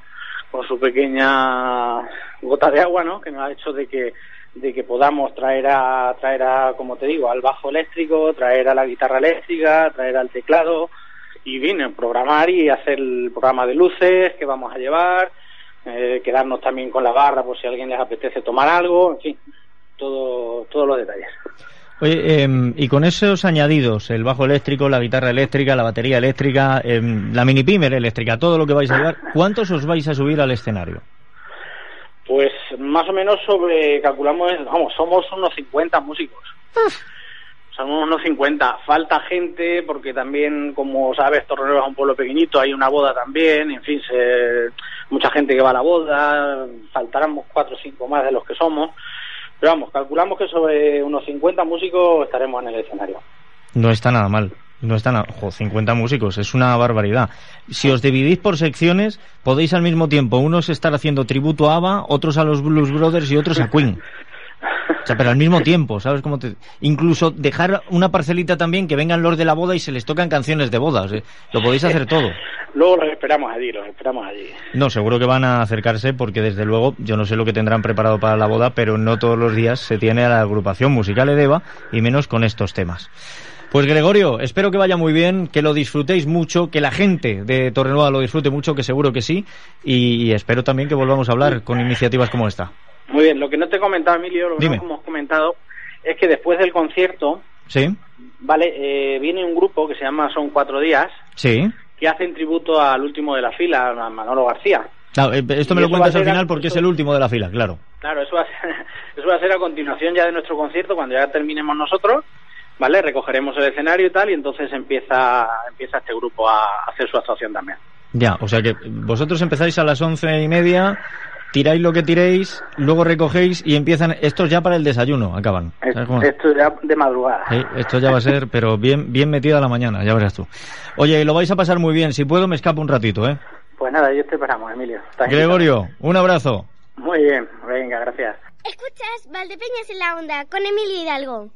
[SPEAKER 9] con su pequeña gota de agua no que nos ha hecho de que de que podamos traer a traer a como te digo al bajo eléctrico traer a la guitarra eléctrica traer al teclado y bien programar y hacer el programa de luces que vamos a llevar eh, quedarnos también con la barra por si a alguien les apetece tomar algo en fin todo todos los detalles
[SPEAKER 2] Oye, eh, y con esos añadidos, el bajo eléctrico, la guitarra eléctrica, la batería eléctrica, eh, la mini pimer eléctrica, todo lo que vais a llevar, ¿cuántos os vais a subir al escenario?
[SPEAKER 9] Pues más o menos sobre, calculamos, vamos, somos unos 50 músicos. Somos unos 50. Falta gente porque también, como sabes, Torrenueva es un pueblo pequeñito, hay una boda también, en fin, se, mucha gente que va a la boda, faltarán cuatro o cinco más de los que somos. Pero vamos, calculamos que sobre unos 50 músicos estaremos en el escenario.
[SPEAKER 2] No está nada mal. No está nada. Ojo, 50 músicos, es una barbaridad. Si os dividís por secciones, podéis al mismo tiempo unos estar haciendo tributo a ABBA, otros a los Blues Brothers y otros a Queen. O sea, pero al mismo tiempo, ¿sabes cómo te...? Incluso dejar una parcelita también que vengan los de la boda y se les tocan canciones de bodas. ¿eh? Lo podéis hacer todo.
[SPEAKER 9] Luego los esperamos allí, los esperamos allí.
[SPEAKER 2] No, seguro que van a acercarse porque desde luego yo no sé lo que tendrán preparado para la boda, pero no todos los días se tiene a la agrupación musical Edeva y menos con estos temas. Pues Gregorio, espero que vaya muy bien, que lo disfrutéis mucho, que la gente de Torrenueva lo disfrute mucho, que seguro que sí, y espero también que volvamos a hablar con iniciativas como esta.
[SPEAKER 9] Muy bien, lo que no te he comentado, Emilio, lo que
[SPEAKER 2] Dime.
[SPEAKER 9] no hemos comentado es que después del concierto,
[SPEAKER 2] ¿Sí?
[SPEAKER 9] vale, eh, viene un grupo que se llama Son Cuatro Días,
[SPEAKER 2] Sí.
[SPEAKER 9] que hacen tributo al último de la fila, a Manolo García.
[SPEAKER 2] Claro, eh, esto me
[SPEAKER 9] Y
[SPEAKER 2] lo cuentas al final porque es el último de la fila, claro.
[SPEAKER 9] Claro, eso va, a ser, eso va a ser a continuación ya de nuestro concierto, cuando ya terminemos nosotros, ¿vale? Recogeremos el escenario y tal, y entonces empieza, empieza este grupo a hacer su actuación también.
[SPEAKER 2] Ya, o sea que vosotros empezáis a las once y media, tiráis lo que tiréis, luego recogéis y empiezan, estos ya para el desayuno acaban.
[SPEAKER 9] Es-
[SPEAKER 2] ¿Sabes cómo?
[SPEAKER 9] Esto ya de madrugada.
[SPEAKER 2] Sí, esto ya va a ser, pero bien, bien metida la mañana, ya verás tú. Oye, lo vais a pasar muy bien, si puedo me escapo un ratito, ¿eh?
[SPEAKER 9] Pues nada, yo te esperamos, Emilio.
[SPEAKER 2] Gregorio, un abrazo.
[SPEAKER 9] Muy bien, venga, gracias.
[SPEAKER 8] Escuchas Valdepeñas en la onda con Emilio Hidalgo.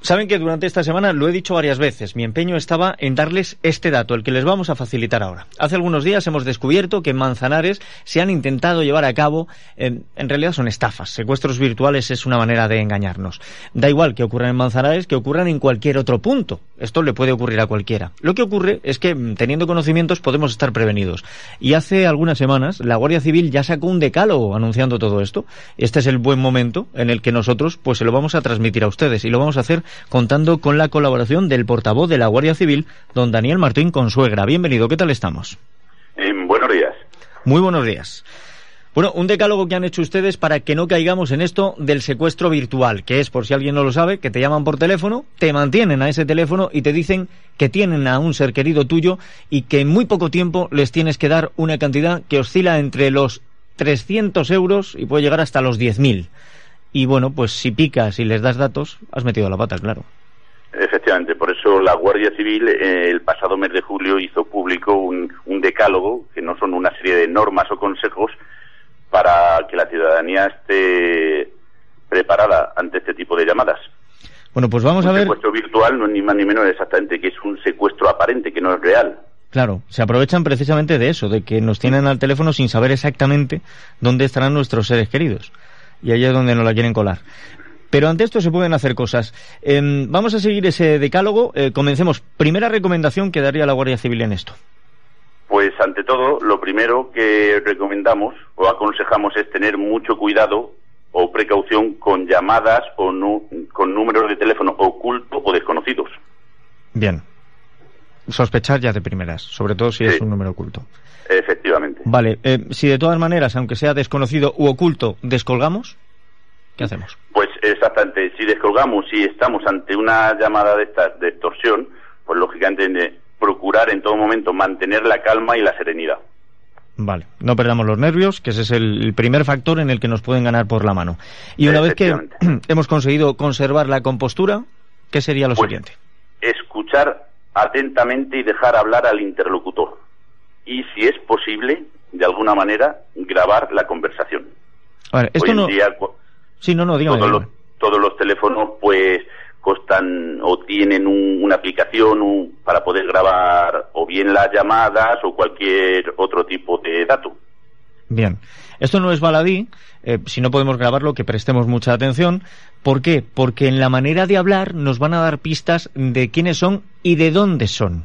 [SPEAKER 2] Saben que durante esta semana lo he dicho varias veces, mi empeño estaba en darles este dato, el que les vamos a facilitar ahora. Hace algunos días hemos descubierto que en Manzanares se han intentado llevar a cabo, en realidad son estafas, secuestros virtuales es una manera de engañarnos. Da igual que ocurran en Manzanares que ocurran en cualquier otro punto, esto le puede ocurrir a cualquiera. Lo que ocurre es que mm, teniendo conocimientos podemos estar prevenidos. Y hace algunas semanas la Guardia Civil ya sacó un decálogo anunciando todo esto. Este es el buen momento en el que nosotros pues se lo vamos a transmitir a ustedes y lo vamos a hacer contando con la colaboración del portavoz de la Guardia Civil, don Daniel Martín Consuegra. Bienvenido, ¿qué tal estamos?
[SPEAKER 10] buenos días.
[SPEAKER 2] Muy buenos días. Bueno, un decálogo que han hecho ustedes para que no caigamos en esto del secuestro virtual, que es, por si alguien no lo sabe, que te llaman por teléfono, te mantienen a ese teléfono y te dicen que tienen a un ser querido tuyo y que en muy poco tiempo les tienes que dar una cantidad que oscila entre los 300 euros y puede llegar hasta los 10.000. Y bueno, pues si picas y les das datos, has metido la pata, claro.
[SPEAKER 10] Efectivamente, por eso la Guardia Civil eh, el pasado mes de julio hizo público un, un decálogo, que no son una serie de normas o consejos para que la ciudadanía esté preparada ante este tipo de llamadas.
[SPEAKER 2] Bueno, pues vamos
[SPEAKER 10] un
[SPEAKER 2] a ver.
[SPEAKER 10] secuestro virtual no es ni más ni menos exactamente que es un secuestro aparente, que no es real.
[SPEAKER 2] Claro, se aprovechan precisamente de eso, de que nos tienen al teléfono sin saber exactamente dónde estarán nuestros seres queridos. Y ahí es donde nos la quieren colar. Pero ante esto se pueden hacer cosas. Em, vamos a seguir ese decálogo. Eh, comencemos. Primera recomendación que daría la Guardia Civil en esto.
[SPEAKER 10] Pues ante todo, lo primero que recomendamos o aconsejamos es tener mucho cuidado o precaución con llamadas o nu- con números de teléfono ocultos o desconocidos.
[SPEAKER 2] Bien. Sospechar ya de primeras, sobre todo si es un número oculto.
[SPEAKER 10] Efectivamente.
[SPEAKER 2] Vale, eh, si de todas maneras, aunque sea desconocido u oculto, descolgamos, ¿qué hacemos?
[SPEAKER 10] Pues exactamente, si descolgamos y estamos ante una llamada de estas de extorsión, pues lógicamente procurar en todo momento mantener la calma y la serenidad.
[SPEAKER 2] Vale, no perdamos los nervios, que ese es el, el primer factor en el que nos pueden ganar por la mano. Y una vez que hemos conseguido conservar la compostura, ¿qué sería lo
[SPEAKER 10] Pues,
[SPEAKER 2] siguiente?
[SPEAKER 10] Escuchar atentamente y dejar hablar al interlocutor. Y si es posible, de alguna manera, grabar la conversación.
[SPEAKER 2] A ver, esto
[SPEAKER 10] Hoy en
[SPEAKER 2] no...
[SPEAKER 10] día
[SPEAKER 2] Sí, no, no, dígame.
[SPEAKER 10] todos,
[SPEAKER 2] dígame.
[SPEAKER 10] los, todos los teléfonos pues costan o tienen un- una aplicación un- para poder grabar o bien las llamadas o cualquier otro tipo de dato.
[SPEAKER 2] Bien. Esto no es baladí, eh, si no podemos grabarlo, que prestemos mucha atención. ¿Por qué? Porque en la manera de hablar nos van a dar pistas de quiénes son y de dónde son.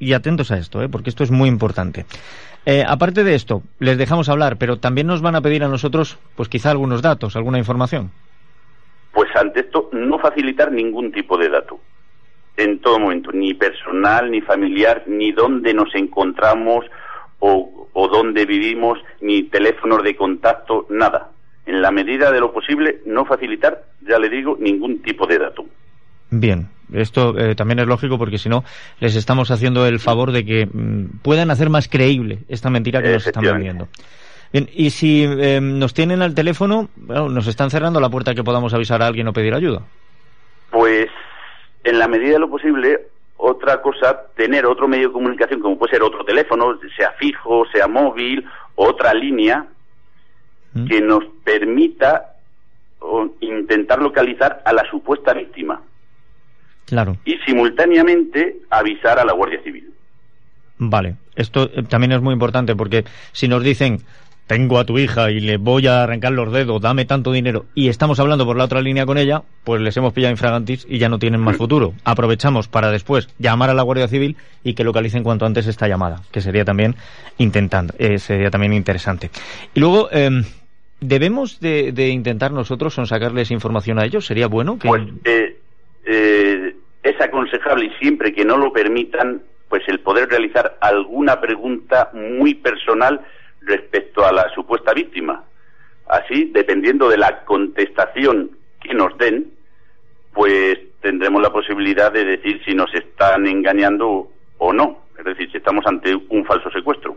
[SPEAKER 2] Y atentos a esto, ¿eh? porque esto es muy importante. Eh, aparte de esto, les dejamos hablar, pero también nos van a pedir a nosotros, pues quizá algunos datos, alguna información.
[SPEAKER 10] Pues ante esto, no facilitar ningún tipo de dato. En todo momento, ni personal, ni familiar, ni dónde nos encontramos o, o dónde vivimos, ni teléfonos de contacto, nada. En la medida de lo posible, no facilitar, ya le digo, ningún tipo de dato.
[SPEAKER 2] Bien, esto eh, también es lógico porque si no les estamos haciendo el favor de que mm, puedan hacer más creíble esta mentira que nos están vendiendo. Bien, y si eh, nos tienen al teléfono, bueno, nos están cerrando la puerta que podamos avisar a alguien o pedir ayuda.
[SPEAKER 10] Pues en la medida de lo posible, otra cosa, tener otro medio de comunicación, como puede ser otro teléfono, sea fijo, sea móvil, otra línea, que nos permita o, intentar localizar a la supuesta víctima
[SPEAKER 2] Claro,
[SPEAKER 10] y simultáneamente avisar a la Guardia Civil.
[SPEAKER 2] vale. Esto eh, también es muy importante porque si nos dicen tengo a tu hija y le voy a arrancar los dedos, dame tanto dinero, y estamos hablando por la otra línea con ella, pues les hemos pillado infragantis y ya no tienen más futuro. Aprovechamos para después llamar a la Guardia Civil y que localicen cuanto antes esta llamada, que sería también intentando, eh, sería también interesante. Y luego, em, ¿debemos de, intentar nosotros sacarles información a ellos? ¿Sería bueno que...?
[SPEAKER 10] Pues, eh, eh, es aconsejable y siempre que no lo permitan, pues el poder realizar alguna pregunta muy personal respecto a la supuesta víctima. Así, dependiendo de la contestación que nos den, pues tendremos la posibilidad de decir si nos están engañando o no, es decir, si estamos ante un falso secuestro.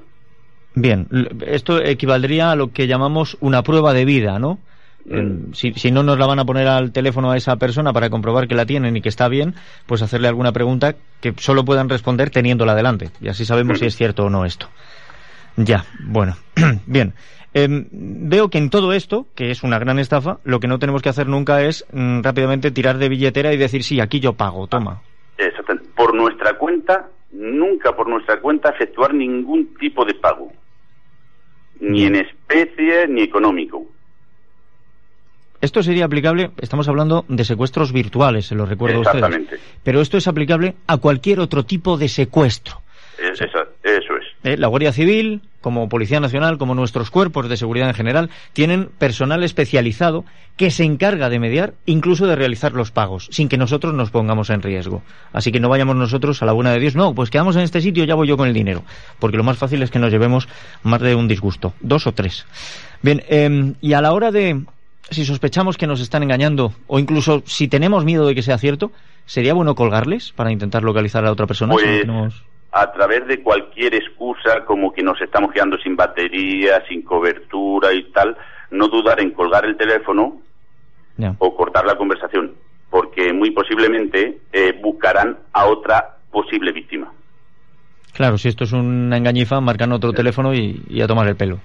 [SPEAKER 2] Bien, esto equivaldría a lo que llamamos una prueba de vida, ¿no? Mm. Si, si, no nos la van a poner al teléfono a esa persona para comprobar que la tienen y que está bien, pues hacerle alguna pregunta que solo puedan responder teniéndola delante. Y así sabemos si es cierto o no esto. Ya, bueno. bien. Em, veo que en todo esto, que es una gran estafa, lo que no tenemos que hacer nunca es mm, rápidamente tirar de billetera y decir, sí, aquí yo pago, toma.
[SPEAKER 10] Exactamente. Por nuestra cuenta, nunca por nuestra cuenta efectuar ningún tipo de pago. Ni en especie ni económico.
[SPEAKER 2] Esto sería aplicable, estamos hablando de secuestros virtuales, se lo recuerdo a ustedes. Exactamente. Pero esto es aplicable a cualquier otro tipo de secuestro.
[SPEAKER 10] eso es.
[SPEAKER 2] Eh, la Guardia Civil, como Policía Nacional, como nuestros cuerpos de seguridad en general, tienen personal especializado que se encarga de mediar, incluso de realizar los pagos, sin que nosotros nos pongamos en riesgo. Así que no vayamos nosotros a la buena de Dios, no, pues quedamos en este sitio, ya voy yo con el dinero, porque lo más fácil es que nos llevemos más de un disgusto, dos o tres. Bien, em, y a la hora de si sospechamos que nos están engañando o incluso si tenemos miedo de que sea cierto, ¿sería bueno colgarles para intentar localizar a otra persona?
[SPEAKER 10] Pues, a través de cualquier excusa, como que nos estamos quedando sin batería, sin cobertura y tal, no dudar en colgar el teléfono o cortar la conversación, porque muy posiblemente eh, buscarán a otra posible víctima.
[SPEAKER 2] Claro, si esto es una engañifa, marcan otro teléfono y a tomar el pelo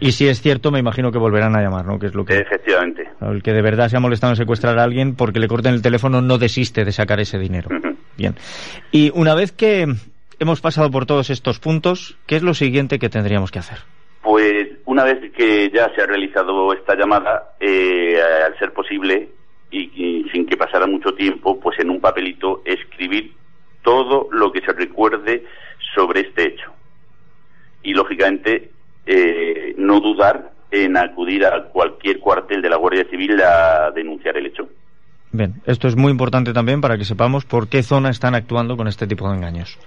[SPEAKER 2] y si es cierto, me imagino que volverán a llamar, ¿no? Que es lo que,
[SPEAKER 10] Efectivamente.
[SPEAKER 2] el que de verdad se ha molestado en secuestrar a alguien porque le corten el teléfono no desiste de sacar ese dinero. Bien. Y una vez que hemos pasado por todos estos puntos, ¿qué es lo siguiente que tendríamos que hacer?
[SPEAKER 10] Pues una vez que ya se ha realizado esta llamada, eh, al ser posible y, sin que pasara mucho tiempo, pues en un papelito escribir todo lo que se recuerde sobre este hecho. Y lógicamente eh, no dudar en acudir a cualquier cuartel de la Guardia Civil a denunciar el hecho.
[SPEAKER 2] Bien, esto es muy importante también para que sepamos por qué zona están actuando con este tipo de engaños.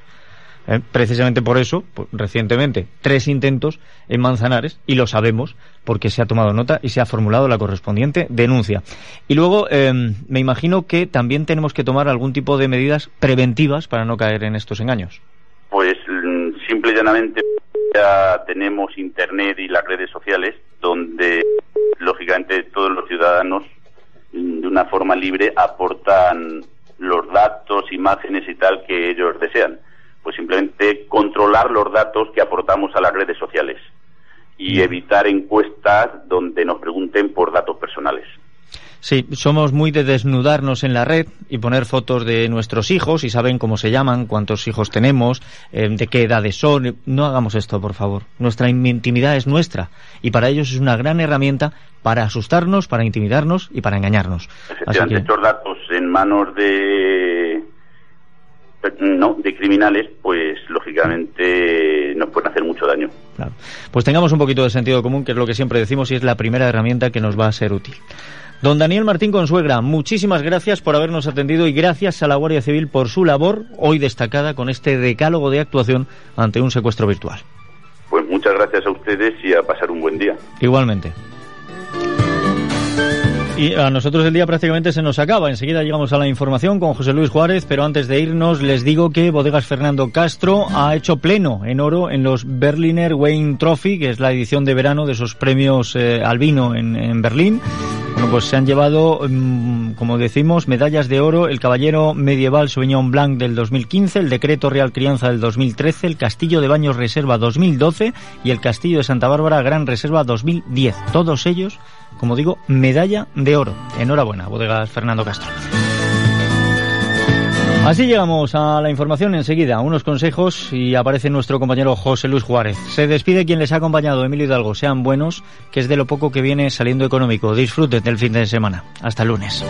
[SPEAKER 2] Eh, precisamente por eso, pues, recientemente, tres intentos en Manzanares, y lo sabemos porque se ha tomado nota y se ha formulado la correspondiente denuncia. Y luego, eh, me imagino que también tenemos que tomar algún tipo de medidas preventivas para no caer en estos engaños.
[SPEAKER 10] Pues mm, simple y llanamente ya tenemos Internet y las redes sociales, donde lógicamente todos los ciudadanos de una forma libre aportan los datos, imágenes y tal que ellos desean. Pues simplemente controlar los datos que aportamos a las redes sociales y evitar encuestas donde nos pregunten por datos personales.
[SPEAKER 2] Sí, somos muy de desnudarnos en la red y poner fotos de nuestros hijos y saben cómo se llaman, cuántos hijos tenemos, eh, de qué edades son. No hagamos esto, por favor. Nuestra intimidad es nuestra y para ellos es una gran herramienta para asustarnos, para intimidarnos y para engañarnos.
[SPEAKER 10] Efectivamente, estos datos en manos de no de criminales, pues lógicamente nos pueden hacer mucho daño.
[SPEAKER 2] Pues tengamos un poquito de sentido común, que es lo que siempre decimos y es la primera herramienta que nos va a ser útil. Don Daniel Martín Consuegra, muchísimas gracias por habernos atendido y gracias a la Guardia Civil por su labor, hoy destacada con este decálogo de actuación ante un secuestro virtual.
[SPEAKER 10] Pues muchas gracias a ustedes y a pasar un buen día.
[SPEAKER 2] Igualmente. Y a nosotros el día prácticamente se nos acaba. Enseguida llegamos a la información con José Luis Juárez, pero antes de irnos les digo que Bodegas Fernando Castro ha hecho pleno en oro en los Berliner Wayne Trophy, que es la edición de verano de esos premios eh, al vino en, Berlín. Bueno, pues se han llevado, mm, como decimos, medallas de oro el Caballero Medieval Sauvignon Blanc del 2015, el Decreto Real Crianza del 2013, el Castillo de Baños Reserva 2012 y el Castillo de Santa Bárbara Gran Reserva 2010. Todos ellos como digo, medalla de oro. Enhorabuena, bodegas Fernando Castro. Así llegamos a la información enseguida, unos consejos y aparece nuestro compañero José Luis Juárez. Se despide quien les ha acompañado, Emilio Hidalgo. Sean buenos, que es de lo poco que viene saliendo económico. Disfruten del fin de semana. Hasta lunes.